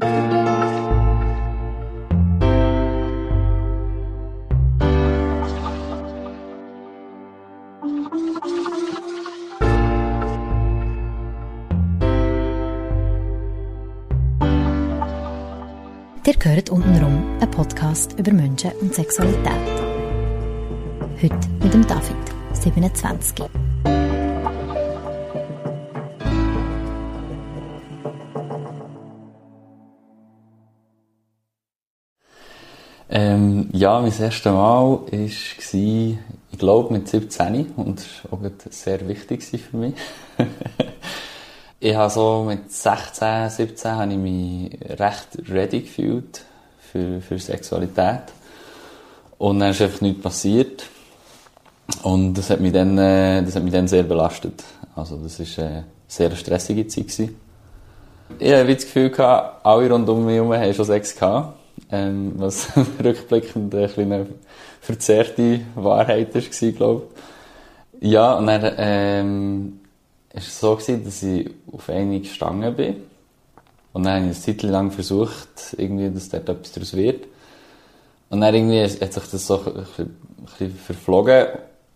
Ihr gehört untenrum, ein Podcast über Menschen und Sexualität. Heute mit dem David, 27. Ja, mein erstes Mal war, ich glaube, mit 17 und das war auch sehr wichtig für mich. ich habe so mit 16, 17 habe ich mich recht ready gefühlt für, für Sexualität. Und dann ist einfach nichts passiert. Und das hat mich dann, äh, das hat mich dann sehr belastet. Also, das war eine sehr stressige Zeit. Ich hatte das Gefühl, alle rund um mich herum haben schon Sex gehabt. Ähm, was rückblickend ein eine verzerrte Wahrheit war, glaube ich. Ja, und dann, ähm, ist es so gewesen, dass ich auf eine gestanden bin. Und dann habe ich eine Zeit lang versucht, irgendwie, dass dort etwas daraus wird. Und dann irgendwie hat sich das so ein bisschen, ein bisschen verflogen.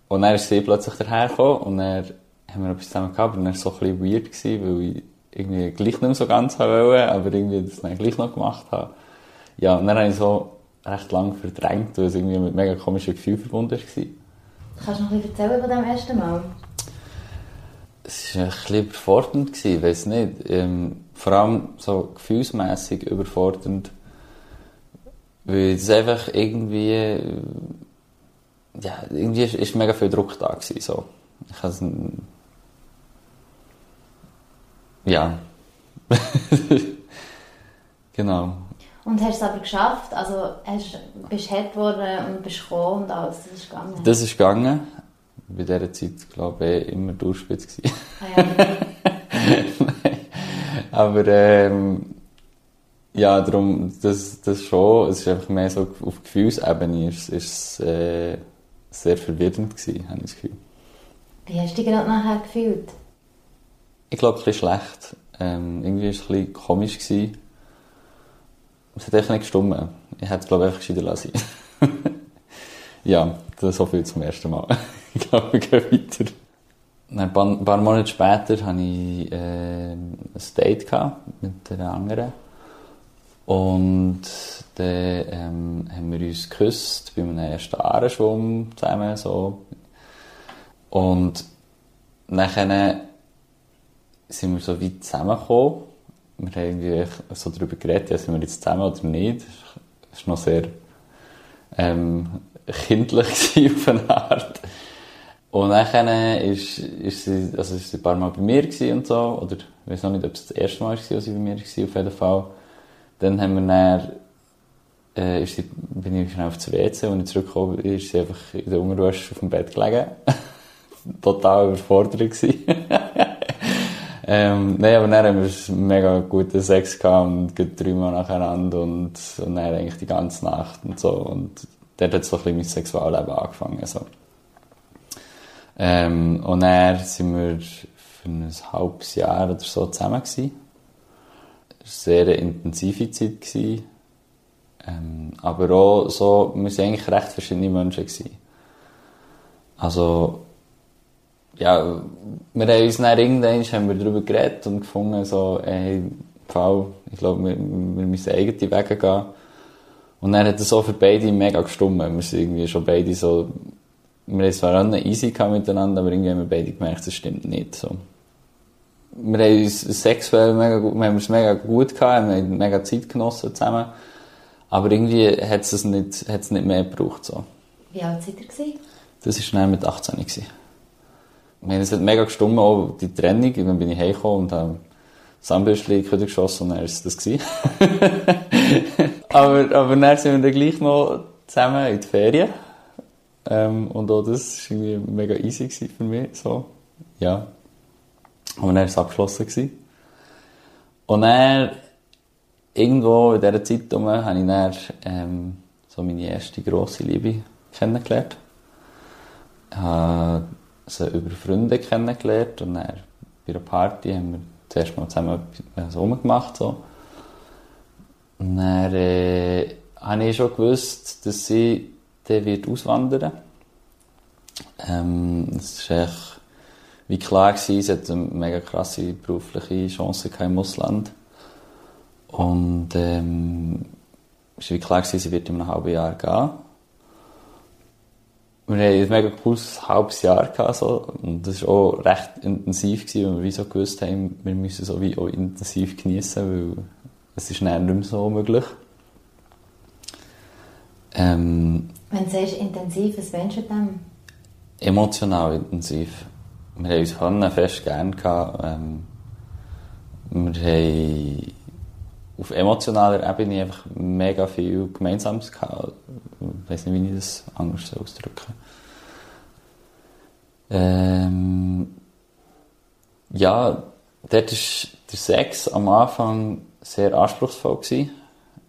Und dann ist sie plötzlich dahergekommen. Und dann haben wir etwas zusammen gehabt. Und dann war es so ein bisschen weird, gewesen, weil ich irgendwie gleich nicht mehr so ganz wollte, aber irgendwie das dann gleich noch gemacht habe. Ja, und dann habe ich so recht lange verdrängt, weil es irgendwie mit mega komischen Gefühlen verbunden war. Kannst du noch bisschen erzählen von dem ersten Mal? Es war ein bisschen überfordernd, ich weiß nicht. Ähm, vor allem so gefühlsmässig überfordernd. Weil es einfach irgendwie, ja, irgendwie ist, ist mega viel Druck da gewesen, so. Ich has, ja. genau. Und hast es aber geschafft? Also hast, bist du hart geworden und bist gekommen und alles, das ist gegangen? Das ist gegangen bei dieser Zeit, glaube ich, immer durchspitz Ah, ja. Aber ähm, ja, darum, das, das schon, es ist einfach mehr so auf Gefühlsebene, ist, ist äh, sehr verwirrend gewesen, habe ich das Gefühl. Wie hast du dich gerade nachher gefühlt? Ich glaube, ein bisschen schlecht. Ähm, irgendwie war es ein bisschen komisch. Gewesen. Es hat echt nicht gestummen. Ich hätte es, glaube ich, einfach lassen. ja, das so viel zum ersten Mal. ich glaube, wir gehen weiter. Ein paar, Monate später hatte ich äh, ein Date mit einer anderen. Und dann ähm, haben wir uns geküsst bei einem ersten Ahrenschwung zusammen. So. Und nachher sind wir so weit zusammengekommen. Wir haben irgendwie so darüber geredet, ja, sind wir jetzt zusammen oder nicht. Das war noch sehr ähm, kindlich auf eine Art. Und dann ist, sie, also sie ein paar Mal bei mir und so, oder ich weiß noch nicht, ob es das erste Mal war, als sie bei mir war, auf jeden Fall. Dann haben wir dann, äh, ist sie, bin ich schnell auf das WC und ich zurückgekommen, ist sie einfach in der Unterwäsche auf dem Bett gelegen. Total überfordert. ähm, nein, aber dann haben wir mega guten Sex und dreimal nacheinander und, und dann eigentlich die ganze Nacht und so. Und dort hat so ein bisschen mein Sexualleben angefangen, so. Ähm, und dann sind wir für ein halbes Jahr oder so zusammen. Es war eine sehr intensive Zeit. Ähm, aber auch so, wir waren eigentlich recht verschiedene Menschen. Also, ja, wir haben uns dann irgendwann haben wir darüber geredet und gefunden, so, ey, Fall, ich glaube, wir, wir müssen eigene Wege gehen. Und dann hat es so für beide mega gestummt. Wir sind irgendwie schon beide so, wir haben zwar alle easy miteinander, aber irgendwie haben wir beide gemerkt, das stimmt nicht, so. Wir haben uns sexuell mega gut, wir haben es mega gut gehabt, wir haben mega Zeit genossen zusammen. Aber irgendwie hat es nicht, hat es nicht mehr gebraucht, so. Wie alt seid ihr gewesen? Das war schnell mit 18 gewesen. Wir haben es hat mega gestummt, auch die Trennung. Dann bin ich heimgekommen und habe Sandbürstchen in geschossen und dann war es das. aber, aber dann sind wir dann gleich noch zusammen in die Ferien. Ähm, und auch das war irgendwie mega easy für mich, so. Ja. Und dann war es abgeschlossen. Gewesen. Und dann, irgendwo in dieser Zeit herum, habe ich dann, ähm, so meine erste grosse Liebe kennengelernt. Ich sie über Freunde kennengelernt und dann bei einer Party haben wir zuerst mal zusammen etwas rumgemacht. So. Und dann äh, habe ich schon gewusst, dass sie dann wird auswandern ähm, Es war echt wie klar gewesen, sie hat eine mega krasse berufliche Chance im Ausland. Und ähm, es war wie klar gewesen, sie wird in einem halben Jahr gehen. Wir hatten ein mega cooles halbes Jahr gehabt, so. Und das war auch recht intensiv gewesen, weil wir wie so gewusst haben, wir müssen so wie auch intensiv geniessen, weil es ist nicht mehr so möglich. Ähm, Wenn du sagst intensiv, was wünschst du dem? Emotional intensiv. Wir haben uns Hanna fest gern gehabt. Ähm, wir haben auf emotionaler Ebene einfach mega viel Gemeinsames gehabt. Ich weiß nicht, wie ich das anders ausdrücken ähm, Ja, dort war der Sex am Anfang sehr anspruchsvoll. Gewesen.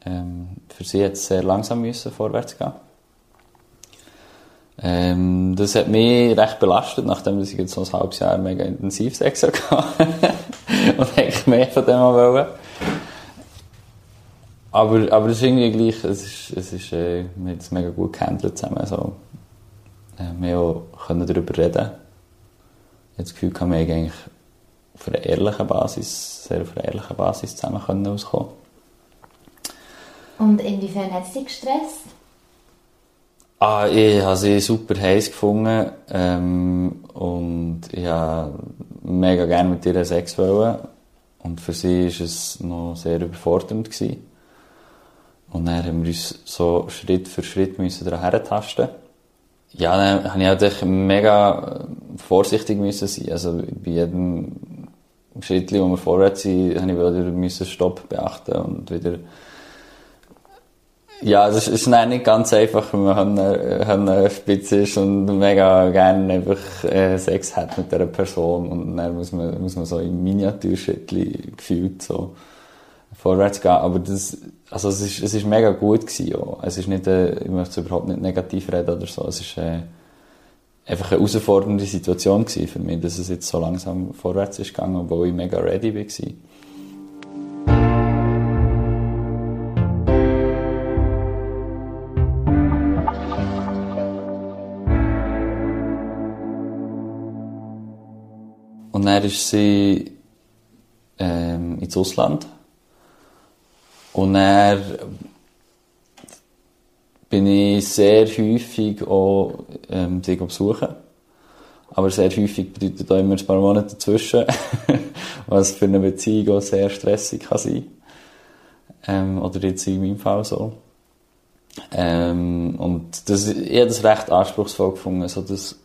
Ähm, für sie hat es sehr langsam müssen vorwärts gehen. Ähm, das hat mich recht belastet, nachdem ich jetzt so ein halbes Jahr mega intensiv Sex hatte. und eigentlich mehr von dem wollen. Aber, aber es ist irgendwie gleich, es ist, es ist, äh, wir haben es mega gut gehandelt zusammen. Also, äh, wir auch können darüber reden. Ich habe das Gefühl, wir eigentlich auf einer ehrlichen Basis, sehr auf einer ehrlichen Basis zusammen können auskommen. Und inwiefern hat es dich gestresst? Ah, ich habe sie super heiß gefunden ähm, und ich habe mega gerne mit ihr Sex wollen. Und für sie war es noch sehr überfordernd. Gewesen. Und dann haben wir uns so Schritt für Schritt müssen daran tasten. Ja, dann habe ich natürlich mega vorsichtig müssen sein. Also bei jedem Schritt, wo wir vorwärts sind, habe ich wieder Stopp beachten und wieder ja, das ist, ist nicht ganz einfach, wenn man eine Spitze ist und mega gerne einfach äh, Sex hat mit dieser Person und dann muss man, muss man so im Miniaturschrittchen gefühlt so vorwärts gehen. Aber das, also es ist, es ist mega gut gewesen, auch. Es ist nicht, äh, ich möchte überhaupt nicht negativ reden oder so. Es ist äh, einfach eine herausfordernde Situation gewesen für mich, dass es jetzt so langsam vorwärts ist gegangen, obwohl ich mega ready war. Und dann ist sie ähm, ins Ausland. Und dann bin ich sehr häufig auch ähm, sie besuchen. Aber sehr häufig bedeutet auch immer ein paar Monate dazwischen, was für eine Beziehung auch sehr stressig kann sein. Ähm, oder jetzt in meinem Fall so. Ähm, und das, ich habe das recht anspruchsvoll gefunden, so dass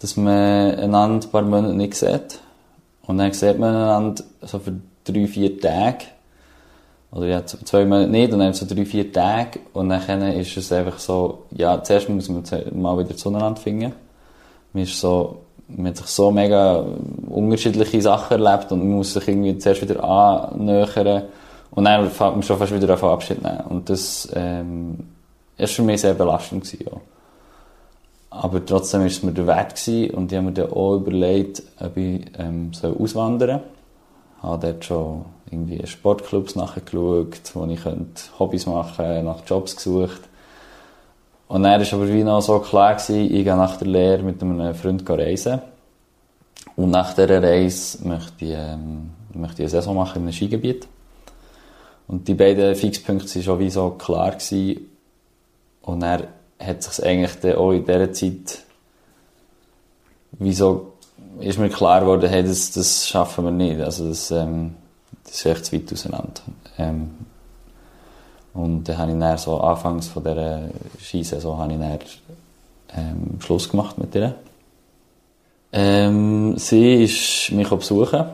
dass man einander ein paar Monate nicht sieht. Und dann sieht man einander so für drei, vier Tage. Oder ja, zwei Monate nicht, und dann so drei, vier Tage. Und dann ist es einfach so, ja, zuerst muss man mal wieder zueinander finden. Man ist so, man hat sich so mega unterschiedliche Sachen erlebt und man muss sich irgendwie zuerst wieder annähern. Und dann fängt man schon fast wieder auf Abschied nehmen. Und das, ähm, für mich sehr belastend gewesen, ja. Aber trotzdem war es mir der Wert gewesen und ich habe mir dann auch überlegt, ob ich ähm, soll auswandern soll. Habe dort schon irgendwie Sportclubs nachgeschaut, wo ich Hobbys machen könnte, nach Jobs gesucht. Und dann war aber wie noch so klar, gewesen, ich gehe nach der Lehre mit einem Freund reisen. Und nach dieser Reise möchte ich, ähm, möchte ich eine Saison machen in einem Skigebiet. Und die beiden Fixpunkte waren schon wie so klar gewesen. Und dann hat sich eigentlich dann auch in dieser Zeit wieso ist mir klar geworden, hey, das, das schaffen wir nicht. Also das, ähm, das ist echt zu weit auseinander. Ähm, und dann habe ich dann so anfangs von dieser Skisaison habe ich dann, ähm, Schluss gemacht mit ihr. Ähm, sie ist mich besuchen.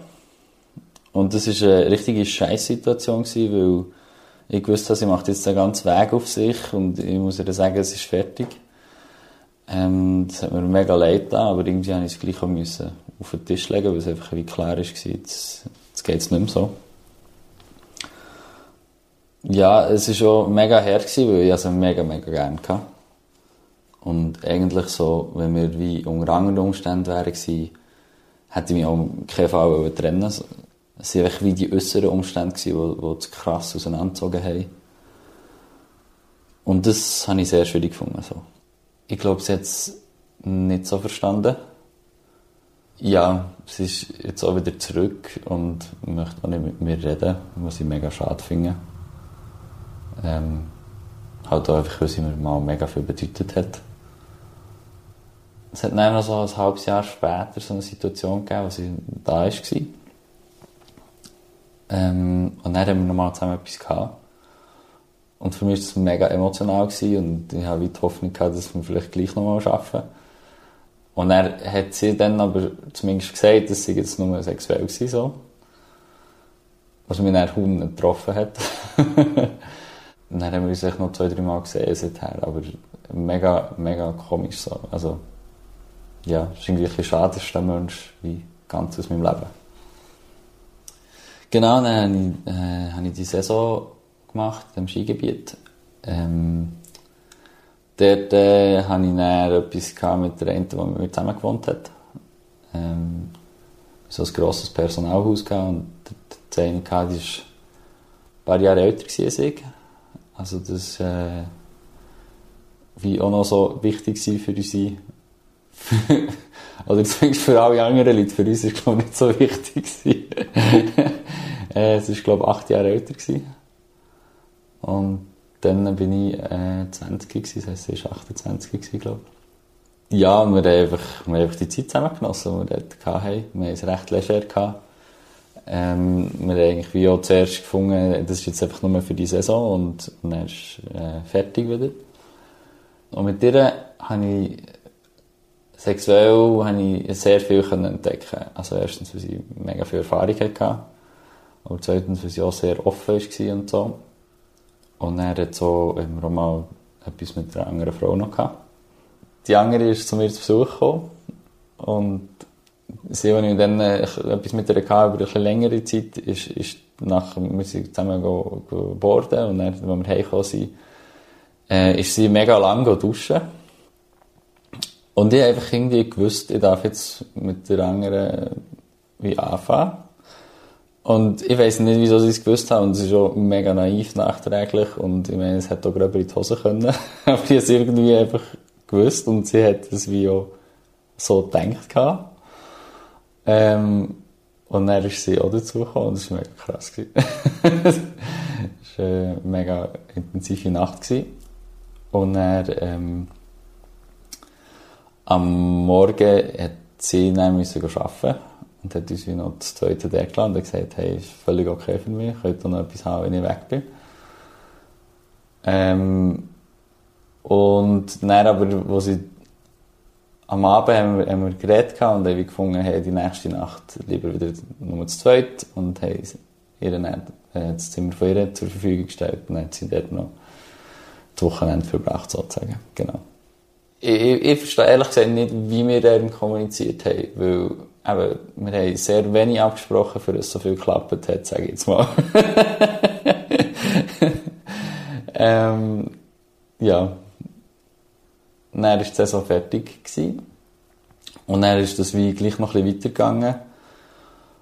Und das war eine richtige Scheißsituation, weil ich wusste, sie macht jetzt den ganzen Weg auf sich und ich muss ihr sagen, es ist fertig. Ähm, das hat mir mega leid getan, aber irgendwie musste ich es gleich müssen auf den Tisch legen, weil es einfach wie klar war, jetzt, geht es nicht mehr so. Ja, es war schon mega hart, gewesen, weil ich sie mega, mega gerne hatte. Und eigentlich so, wenn wir wie unter anderen Umständen wären hätte ich mich auch keinen Fall trennen Es waren einfach wie die äußeren Umstände, die, zu krass auseinandergezogen haben. Und das habe ich sehr schwierig gefunden. So. Ich glaube, sie hat es nicht so verstanden. Ja, sie ist jetzt auch wieder zurück und möchte auch nicht mit mir reden, was ich mega schade finde. Ähm, halt auch einfach, weil sie mir mal mega viel bedeutet hat. Es hat dann noch so ein halbes Jahr später so eine Situation gegeben, wo sie da war. Ähm, und dann haben wir nochmal zusammen etwas gehabt. Und für mich war das mega emotional gewesen und ich habe die Hoffnung gehabt, dass wir vielleicht gleich nochmal schaffen. Und er hat sie dann aber zumindest gesagt, dass sie jetzt nur sexuell war, so. Was mich dann kaum nicht getroffen hat. und dann haben wir uns noch zwei, drei Mal gesehen seither, aber mega, mega komisch so. Also, ja, es ist irgendwie ein schade, ist der Mensch wie ganz aus meinem Leben. Genau, dann habe ich, äh, habe ich die Saison gemacht, im Skigebiet. Ähm, dort äh, hatte ich dann etwas mit der Ente, die mit mir zusammen gewohnt hat. Ähm, so ein grosses Personalhaus gehabt und die eine hatte, die war ein paar Jahre älter als ich. Also das äh, wie auch noch so wichtig für unsere oder zumindest für alle anderen Leute. Für uns war es nicht so wichtig. äh, es war glaube ich acht Jahre älter gewesen. Und dann bin ich äh, 20 gewesen, das heisst, sie war 28 gewesen, glaube ich. Ja, und wir haben einfach, wir haben einfach die Zeit zusammen genossen, die wir dort hatten. Wir haben es recht leger gehabt. Ähm, wir haben eigentlich wie auch zuerst gefunden, das ist jetzt einfach nur für die Saison und, und dann ist äh, fertig wieder. Und mit ihr habe ich sexuell habe ich sehr viel entdecken Also erstens, weil sie mega viel Erfahrung hatte. Aber zweitens, weil sie auch sehr offen war und so. Und er hat so im Roman etwas mit einer anderen Frau noch gehabt. Die andere ist zu mir zu Besuch gekommen. Und sie, als ich dann äh, etwas mit ihr hatte, über eine längere Zeit, ist, ist nach, wir sind zusammen geboren und dann, als wir heimgekommen sind, äh, ist sie mega lang duschen. Und ich habe einfach irgendwie gewusst, ich darf jetzt mit der anderen wie anfangen. Und ich weiß nicht, wieso sie es gewusst haben. Und es ist auch mega naiv nachträglich. Und ich meine, es hätte auch gröber in die Hose können. Aber ich habe es irgendwie einfach gewusst. Und sie hat es wie auch so gedacht. Ähm, und dann ist sie auch dazu. Und das war mega krass. es war eine mega intensive Nacht. Und dann, ähm, am Morgen hat sie dann arbeiten und hat uns noch das zweite Tag gelassen und gesagt, hey, ist völlig okay für mich, ich könnte noch etwas haben, wenn ich weg bin. Ähm, und dann aber, wo sie am Abend haben wir, haben wir geredet und haben gefunden, hey, die nächste Nacht lieber wieder nur zu zweit und haben ihr dann äh, das Zimmer von ihr zur Verfügung gestellt und dann hat sie dort noch das Wochenende verbracht, sozusagen. Genau. Ich, ich, ich verstehe ehrlich gesagt nicht, wie wir dann kommuniziert haben, weil eben, wir haben sehr wenig abgesprochen, für es so viel geklappt hat, sage ich jetzt mal. ähm, ja. Dann war die Saison fertig. Und dann ist das wie gleich noch ein bisschen weitergegangen.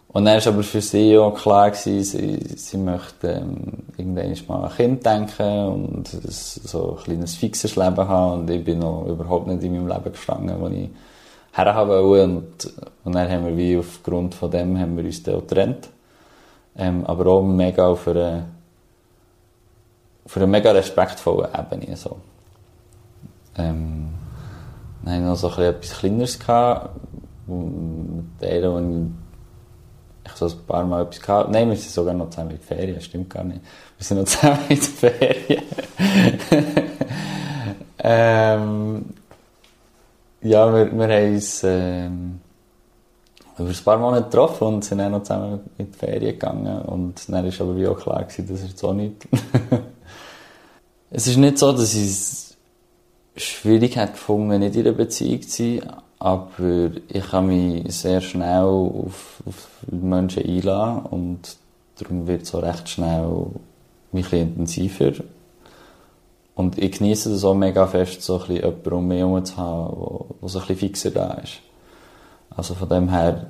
Und dann war aber für sie auch klar, gewesen, sie, sie möchte ähm, irgendwann mal an Kind denken und so ein kleines fixes Leben haben. Und ich bin noch überhaupt nicht in meinem Leben gestanden, wo ich herhaben wollen. Und, und dann haben wir wie aufgrund von dem haben wir uns dann getrennt. Ähm, aber auch mega auf einer, auf einer mega respektvollen Ebene. So. Ähm, dann haben wir noch so etwas Kleineres gehabt, mit der, wo ich, ich so ein paar Mal etwas gehabt Nein, wir sind sogar noch zusammen in die Ferien, stimmt gar nicht. Wir sind noch zusammen in die Ferien. ähm, ja, wir, wir haben uns ähm, über ein paar Monate getroffen und sind dann noch zusammen in die Ferien gegangen. Und dann war aber wie auch klar, gewesen, das ist jetzt auch nicht. es ist nicht so, dass ich es schwierig hätte gefunden, nicht in einer Beziehung zu sein, aber ich kann mich sehr schnell auf, auf Menschen einladen und darum wird es auch recht schnell ein bisschen intensiver. Und ich genieße das auch mega fest, so ein bisschen jemanden um mich herum zu haben, der so ein bisschen fixer da ist. Also von dem her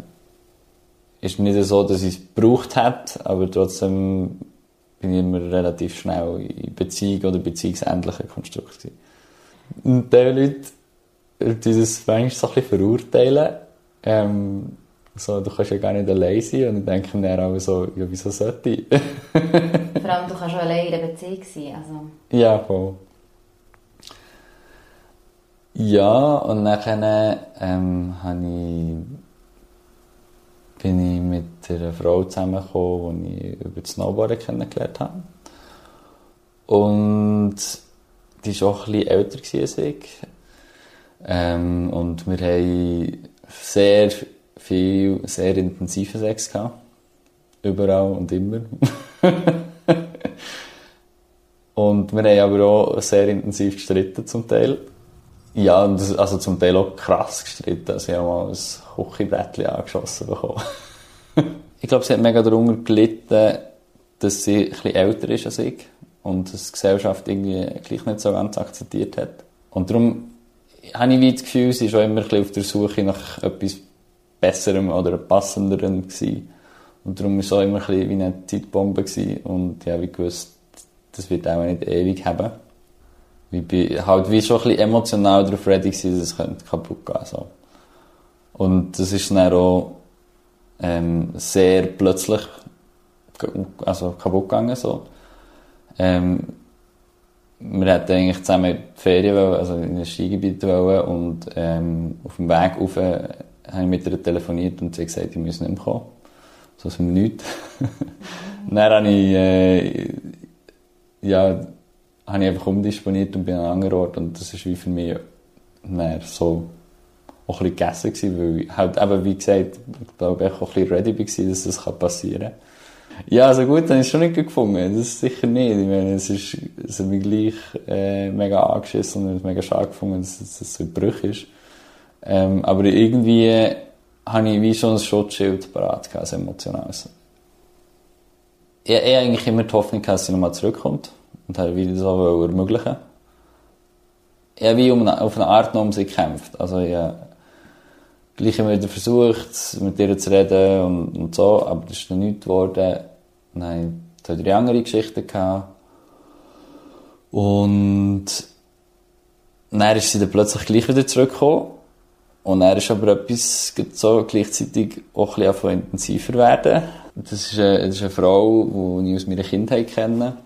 ist nicht so, dass ich es gebraucht hätte, aber trotzdem bin ich immer relativ schnell in Beziehung oder beziehungsähnlichen Konstrukt. Und die Leute, die das manchmal so ein bisschen verurteilen, ähm, so, du kannst ja gar nicht allein sein. Und ich denke dann auch so, ja, wieso sollte ich? Vor allem, du kannst schon allein in einer Beziehung sein. Also. Ja, voll. Ja, und dann ähm, ich, bin ich mit einer Frau zusammengekommen, die ich über das Snowboarden kennengelernt habe. Und die war auch ein bisschen älter als ich. Ähm, und wir haben sehr viel, sehr intensiven Sex gehabt. Überall und immer. und wir haben aber auch sehr intensiv gestritten zum Teil. Ja, also zum Teil auch krass gestritten. Also ich habe mal ein Küchenbrettchen angeschossen bekommen. ich glaube, sie hat mega darunter gelitten, dass sie bisschen älter ist als ich und dass die Gesellschaft irgendwie gleich nicht so ganz akzeptiert hat. Und darum habe ich das Gefühl, sie ist auch immer ein bisschen auf der Suche nach etwas Besserem oder Passenderem gewesen. Und darum war es auch immer ein bisschen wie eine Zeitbombe gewesen. Und ja, wie gewusst, das wird auch nicht ewig haben ich bin halt wie schon ein bisschen emotional darauf ready gewesen, dass es kaputt gehen so. Und das ist dann auch ähm, sehr plötzlich also kaputt gegangen so. Ähm, wir hätten eigentlich zusammen die Ferien also in ein Skigebiet wollen und ähm, auf dem Weg rauf habe mit ihr telefoniert und sie hat gesagt, ich muss nicht mehr kommen. So aus dem Nichts. dann habe ich äh, ja, habe ich einfach umdisponiert und bin an einem anderen Ort und das wie für mich mehr so auch ein bisschen gegessen weil ich halt eben, wie gesagt, ich glaube, ich auch ein bisschen ready war, dass das passieren kann. Ja, also gut, dann ist schon nicht gefunden. Das ist sicher nicht. Ich meine, es ist, es hat mich gleich, äh, mega angeschissen und mega schade gefunden, dass, dass das so Bruch ist. Ähm, aber irgendwie habe ich wie schon ein Schutzschild parat gehabt, also emotional. Ich, ich eigentlich immer die Hoffnung dass sie nochmal zurückkommt und habe wieder so ermöglichen. Ich habe wie um eine, auf eine Art noch um sie gekämpft. Also ich habe gleich immer wieder versucht, mit ihr zu reden und, und so, aber das ist noch nichts geworden. Dann hatte ich andere Geschichten. Gehabt. Und dann ist sie dann plötzlich gleich wieder zurückgekommen. Und er ist aber etwas so gleichzeitig auch ein bisschen intensiver werden. Das ist eine, das ist eine Frau, die ich aus meiner Kindheit kenne.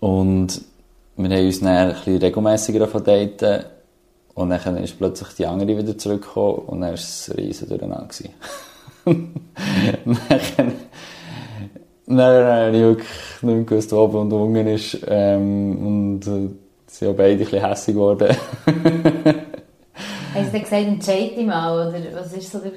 Und wir haben uns dann ein bisschen regelmässiger daten. Und dann ist plötzlich die andere wieder zurückgekommen und dann war es ein Durcheinander. dann, dann habe ich wirklich nicht mehr gewusst, wo oben und unten ist. Ähm, und äh, sind auch beide ein bisschen hässlich geworden. Hast du gesagt, entscheide mal, oder was ist so der...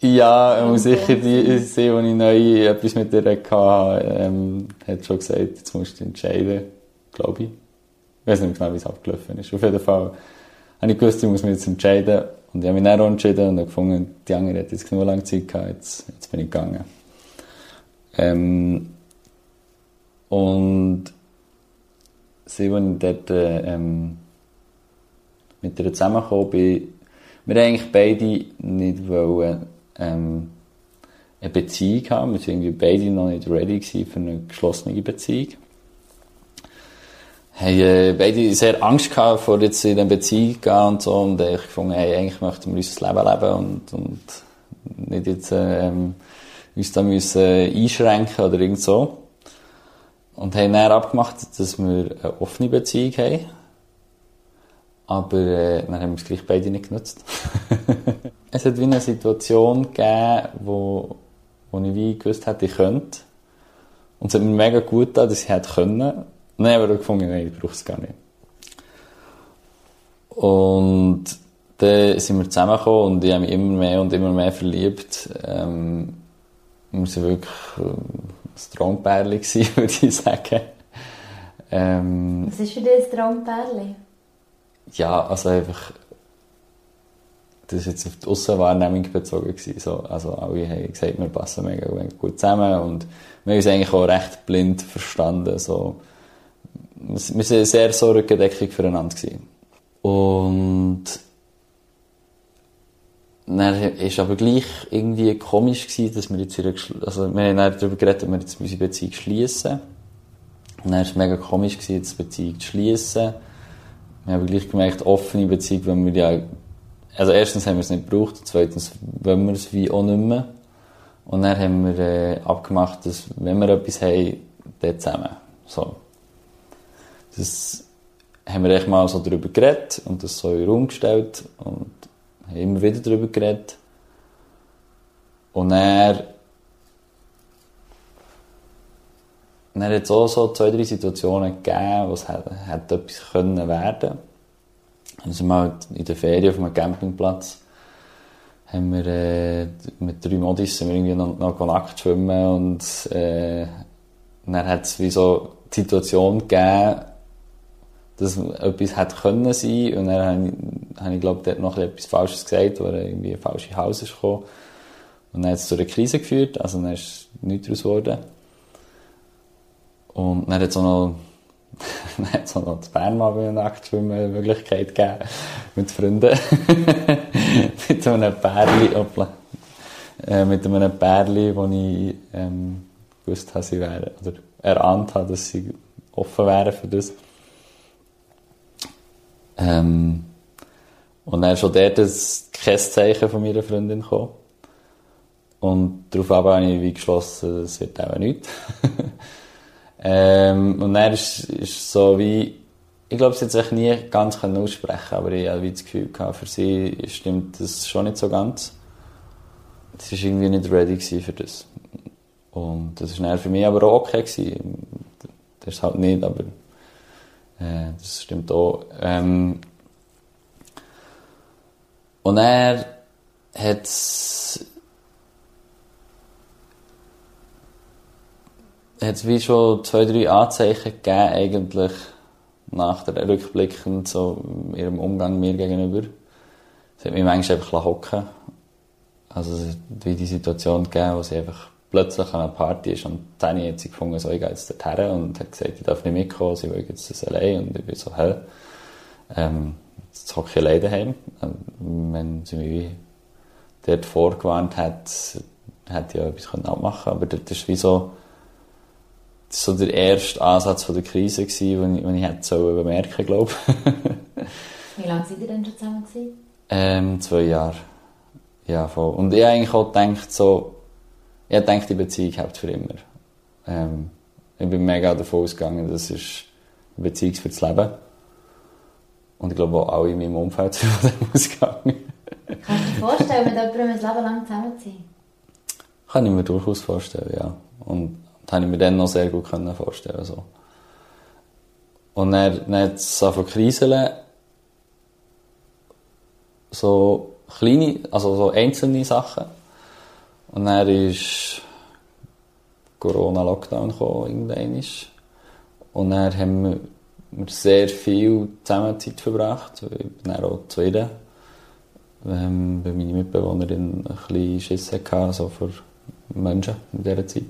Ja, und sicher die, sie, die ich neu etwas mit ihr hatte, ähm, hat schon gesagt, jetzt musst du entscheiden, glaube ich. Ich weiß nicht genau, wie es abgelaufen ist. Auf jeden Fall habe ich gewusst, ich muss mich jetzt entscheiden. Und ich habe mich dann auch entschieden und habe gefunden, die andere hat jetzt genug lange Zeit gehabt, jetzt, jetzt bin ich gegangen. Ähm, und sie, als ich dort ähm, mit ihr zusammengekommen bin, wir eigentlich beide nicht wollen, ähm, eine Beziehung haben. Wir waren irgendwie beide noch nicht ready für eine geschlossene Beziehung. Haben äh, beide sehr Angst gehabt, vor jetzt in eine Beziehung gehen und so. Und ich gefunden, hey, eigentlich möchten wir unser Leben leben und, und nicht jetzt, ähm, uns da müssen einschränken oder irgend so. Und haben dann abgemacht, dass wir eine offene Beziehung haben. Aber äh, dann haben wir es gleich beide nicht genutzt. es hat wie eine Situation gegeben, wo, wo ich wie gewusst hätte, ich könnte. Und es hat mir mega gut getan, dass ich hätte können. Nein, aber ich gefunden, nein, ich brauche es gar nicht. Und dann sind wir zusammengekommen und ich habe mich immer mehr und immer mehr verliebt. Ähm, waren wirklich äh, ein Traumpärchen, würde ich sagen. Ähm, Was ist für dich ein Traumpärchen? Ja, also einfach das ist jetzt auf die Aussenwahrnehmung bezogen gewesen. So, also alle haben gesagt, wir passen mega gut zusammen und wir haben uns eigentlich auch recht blind verstanden. So. Wir waren sehr so rückendeckig füreinander gewesen. Und dann war aber gleich irgendwie komisch gewesen, dass wir jetzt also wir haben darüber geredet, ob wir jetzt unsere Beziehung schließen. Und dann war es mega komisch gewesen, jetzt die Beziehung zu schließen. Wir haben gleich gemerkt, offene Beziehung, wenn wir ja, also erstens haben wir es nicht gebraucht, zweitens wollen wir es wie auch nicht mehr. Und dann haben wir äh, abgemacht, dass wenn wir etwas haben, dann zusammen. So. Das haben wir echt mal so darüber geredet und das so in den Raum gestellt und haben immer wieder darüber geredet. Und dann, dann hat es auch so zwei, drei Situationen gegeben, wo es hätte, hätte etwas können werden Dann sind wir halt in der Ferien auf einem Campingplatz haben wir äh, mit drei Modis sind wir irgendwie noch, noch nackt schwimmen und äh, dann hat es wie so die Situation gegeben, dass etwas hätte können sein und dann habe ich, habe ich glaube noch etwas Falsches gesagt, wo irgendwie ein falsches Haus ist gekommen. Und dann hat es zu einer Krise geführt, also dann ist nichts daraus geworden. Und dann hat es auch noch, dann hat es auch noch das Bern mal bei Nacktschwimmen Möglichkeit gegeben, mit Freunden. mit einem Pärli, hoppla, äh, mit einem Pärli, wo ich ähm, gewusst habe, sie wären, oder erahnt habe, dass sie offen wären für das. Ähm, und dann schon dort ein Zeichen von meiner Freundin gekommen. Und darauf habe ich wie geschlossen, es wird auch nichts. ähm, und dann ist, ist so wie, ich glaube, sie hat sich nie ganz aussprechen aber ich hatte das Gefühl, gehabt, für sie stimmt das schon nicht so ganz. Sie war irgendwie nicht ready für das. Und das war für mich aber auch okay. Gewesen. Das ist halt nicht, aber äh, das stimmt auch. Ähm, und er hat es wie schon zwei, drei Anzeichen gegeben, eigentlich nach der rückblickend so ihrem Umgang mir gegenüber. Es hat mich manchmal einfach hocken Also es hat wie die Situation gegeben, wo sie einfach plötzlich an einer Party ist und Tani hat sie gefunden, so, ich gehe jetzt dorthin und hat gesagt, ich darf nicht mitkommen, sie will jetzt das allein und ich bin so, hell, ähm, jetzt hocke ich allein daheim. Ähm, wenn sie mich dort vorgewarnt hat, hätte ich ja etwas abmachen können, aber das ist wie so, so der erste Ansatz von der Krise, den ich, den ich hätte bemerken glaube Wie lange seid ihr denn schon zusammen? Ähm, zwei Jahre. Ja, voll. Und ich eigentlich auch gedacht, so, ich denke, die Beziehung hält für immer. Ähm, ich bin mega davon ausgegangen, das ist eine Beziehung für das Leben. Und ich glaube auch alle in meinem Umfeld sind von dem ausgegangen. Kannst du dir vorstellen, mit jemandem ein Leben lang zusammen zu sein? Kann ich mir durchaus vorstellen, ja. Und das habe ich mir dann noch sehr gut vorstellen so. Und dann, dann hat es angefangen kriseln. So kleine, also so einzelne Sachen. Und dann ist Corona-Lockdown gekommen, irgendwann. Und dann haben wir, wir sehr viel zusammen Zeit verbracht. Ich bin dann auch zufrieden. Ähm, weil meine Mitbewohnerin ein bisschen Schiss hatte, also vor Menschen in dieser Zeit.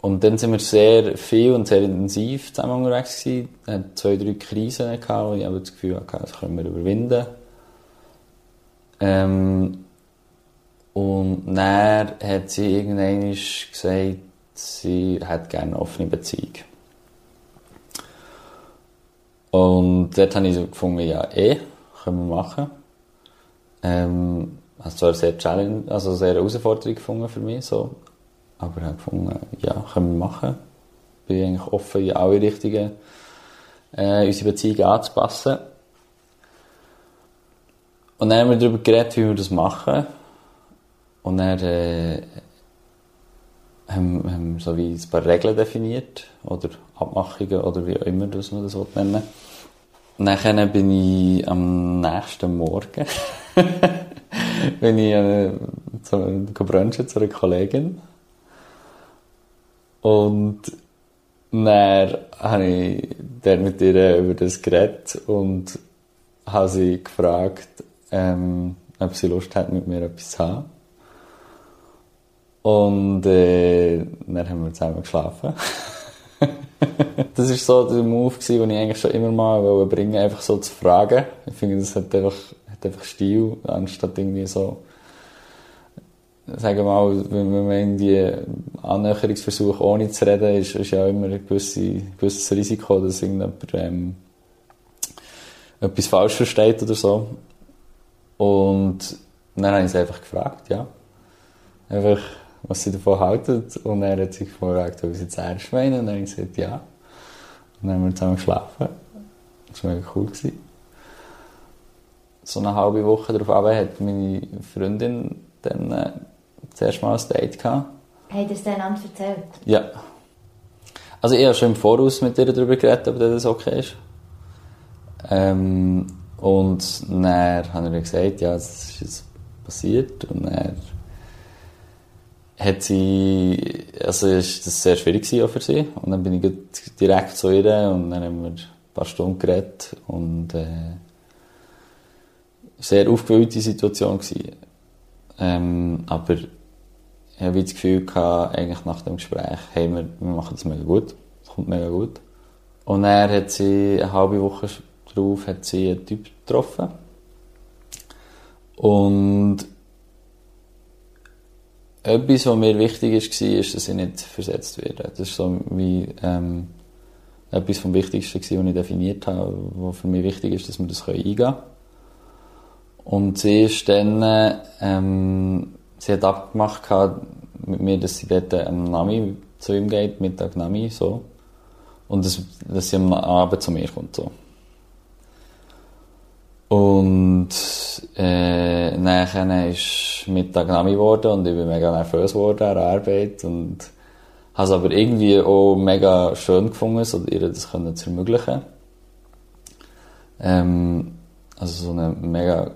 Und dann sind wir sehr viel und sehr intensiv zusammen unterwegs gewesen. Es hat zwei, drei Krisen und ich habe das Gefühl hatte, das können wir überwinden. Ähm, und dann hat sie irgendwann gesagt, sie hätte gerne eine offene Beziehung. Und dort habe ich so gefunden, ja, eh, können wir machen. Ähm, habe zwar sehr Challenge, also sehr Herausforderung gefunden für mich, so. Aber ich habe gefunden, ja, können wir machen. Bin eigentlich offen, in alle Richtungen, äh, unsere Beziehung anzupassen. Und dann haben wir darüber geredet, wie wir das machen. Und dann äh, haben, haben wir so wie ein paar Regeln definiert oder Abmachungen oder wie auch immer das man das nennen Und bin ich am nächsten Morgen bin ich äh, zu, brunchen zu einer Kollegin und dann habe ich dann mit ihr über das geredet und habe sie gefragt, ähm, ob sie Lust hat, mit mir etwas zu haben. Und äh, dann haben wir zusammen geschlafen. das war so der Move, den ich eigentlich schon immer mal bringen wollte, einfach so zu fragen. Ich finde, das hat einfach hat einfach Stil, anstatt irgendwie so, sagen wir mal, wenn man irgendwie Annäherungsversuche ohne zu reden, ist, ist ja immer ein gewisse, gewisses Risiko, dass irgendjemand ähm, etwas falsch versteht oder so. Und dann habe ich sie einfach gefragt, ja. Einfach, was sie davon halten. Und er hat sich gefragt, ob ich es jetzt meine. Und dann habe ich gesagt, ja. Und dann haben wir zusammen geschlafen. Das war mega cool. Gewesen. So eine halbe Woche darauf hat meine Freundin dann äh, zuerst mal ein Date gehabt. Habt ihr es einander erzählt? Ja. Also ich habe schon im Voraus mit ihr darüber geredet, ob das okay ist. Ähm, und dann habe ich gesagt, ja, das ist jetzt passiert. Und dann hat sie, also ist das sehr schwierig auch für sie. Und dann bin ich direkt zu ihr und dann haben wir ein paar Stunden geredet und äh, sehr aufgewühlte Situation gewesen. Ähm, aber ich habe das Gefühl gehabt, eigentlich nach dem Gespräch, hey, wir, wir machen das mega gut, es kommt mega gut. Und er hat sie eine halbe Woche darauf hat sie einen Typ getroffen. Und etwas, was mir wichtig ist, war, ist, dass ich nicht versetzt werde. Das ist so wie ähm, etwas vom Wichtigsten, was ich definiert habe, was für mich wichtig ist, dass wir das eingehen können. Und sie ist dann, ähm, sie hat abgemacht mit mir, dass sie dort am Nami zu ihm geht, Mittag Nami, so. Und dass, dass sie am Abend zu mir kommt, so. Und äh, nachher ist Mittag Nami geworden und ich bin mega nervös geworden an der Arbeit und habe es aber irgendwie auch mega schön gefunden, so ihr das können zu ermöglichen. Ähm, also so eine mega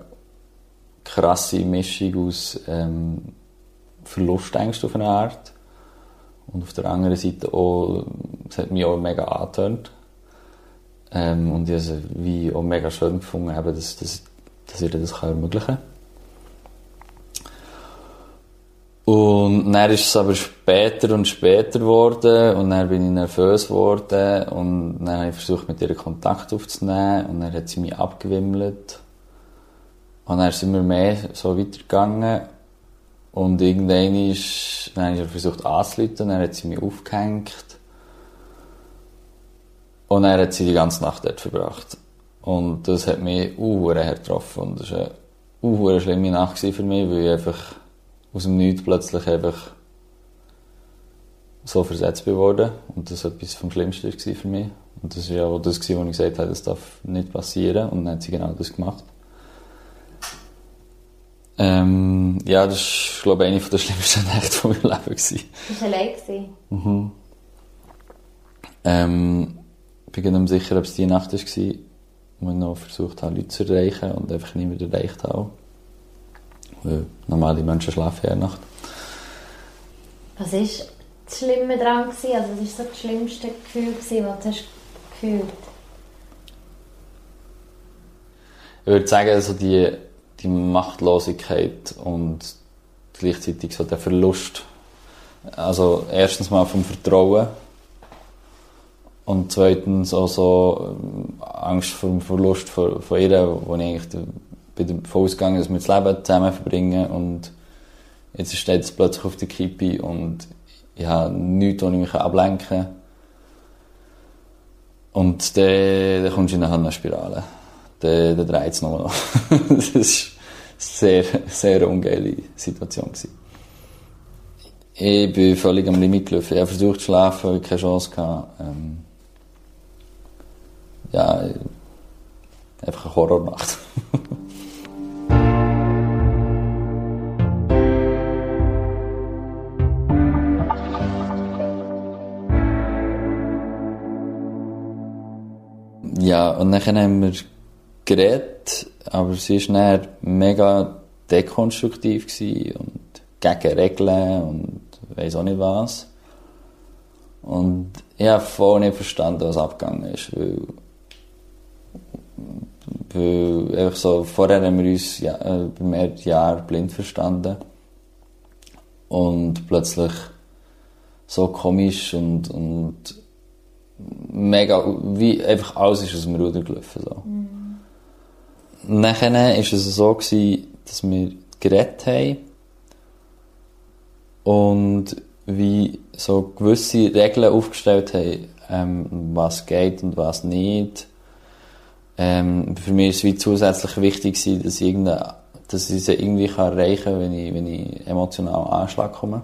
krasse Mischung aus ähm, Verlustängst auf eine Art und auf der anderen Seite auch, es hat mich auch mega angetönt. Ähm, und ich es wie auch mega schön gefunden, eben, dass, dass, dass ich das ermöglichen kann. Und dann ist es aber später und später geworden und dann bin ich nervös geworden und dann habe ich versucht, mit ihr Kontakt aufzunehmen und dann hat sie mich abgewimmelt. Und dann sind wir mehr so weitergegangen und irgendwann ist, dann habe ich versucht anzuleiten, dann hat sie mich aufgehängt und er hat sie die ganze Nacht dort verbracht. Und das hat mich uhuere getroffen. Und das war eine uhuere schlimme Nacht für mich, weil ich einfach aus dem Nichts plötzlich einfach so versetzt worden. Und das war etwas vom Schlimmsten für mich. Und das war ja auch das, was ich gesagt habe, das darf nicht passieren. Und dann hat sie genau das gemacht. Ähm, ja, das war, glaube ich, eine der schlimmsten Nächte von meinem Leben. Gewesen. Das war allein? Mhm. Ähm, ich bin nicht sicher, ob es die Nacht war, wo ich noch versucht habe, Leute zu erreichen und einfach niemand erreicht habe. Weil normale Menschen schlafen ja Nacht. Was war das Schlimme daran? Also was war so das schlimmste Gefühl, das du hast gefühlt Ich würde sagen, also die, die Machtlosigkeit und gleichzeitig so der Verlust. Also erstens mal vom Vertrauen und zweitens auch so ähm, Angst vor dem Verlust von, von ihr, wo ich eigentlich davon ausgegangen dass wir das Leben zusammen verbringen und jetzt steht es plötzlich auf der Kippe und ich habe nichts, wo ich mich ablenken kann. Und dann, dann kommst du in eine Spirale. Dann, dann dreht es nochmal noch. das eine sehr, sehr ungeile Situation. Gewesen. Ich bin völlig am Limit gelaufen. Ich habe versucht zu schlafen, keine Chance gehabt. Ähm, ja, einfach eine Horrornacht. ja, und dann haben wir geredet, aber sie war dann mega dekonstruktiv und gegen Regeln und weiss auch nicht was. Und ich habe voll nicht verstanden, was abgegangen ist, weil weil einfach so, vorher haben wir uns ja, äh, bei mehreren Jahren blind verstanden. Und plötzlich so komisch und, und mega, wie einfach alles ist aus dem Ruder gelaufen. So. Mhm. Nachher war es so, gewesen, dass wir geredet haben und wie so gewisse Regeln aufgestellt haben, ähm, was geht und was nicht. Ähm, für mich ist es zusätzlich wichtig gewesen, dass ich, dass ich sie irgendwie kann erreichen kann, wenn ich, wenn ich emotional Anschlag komme.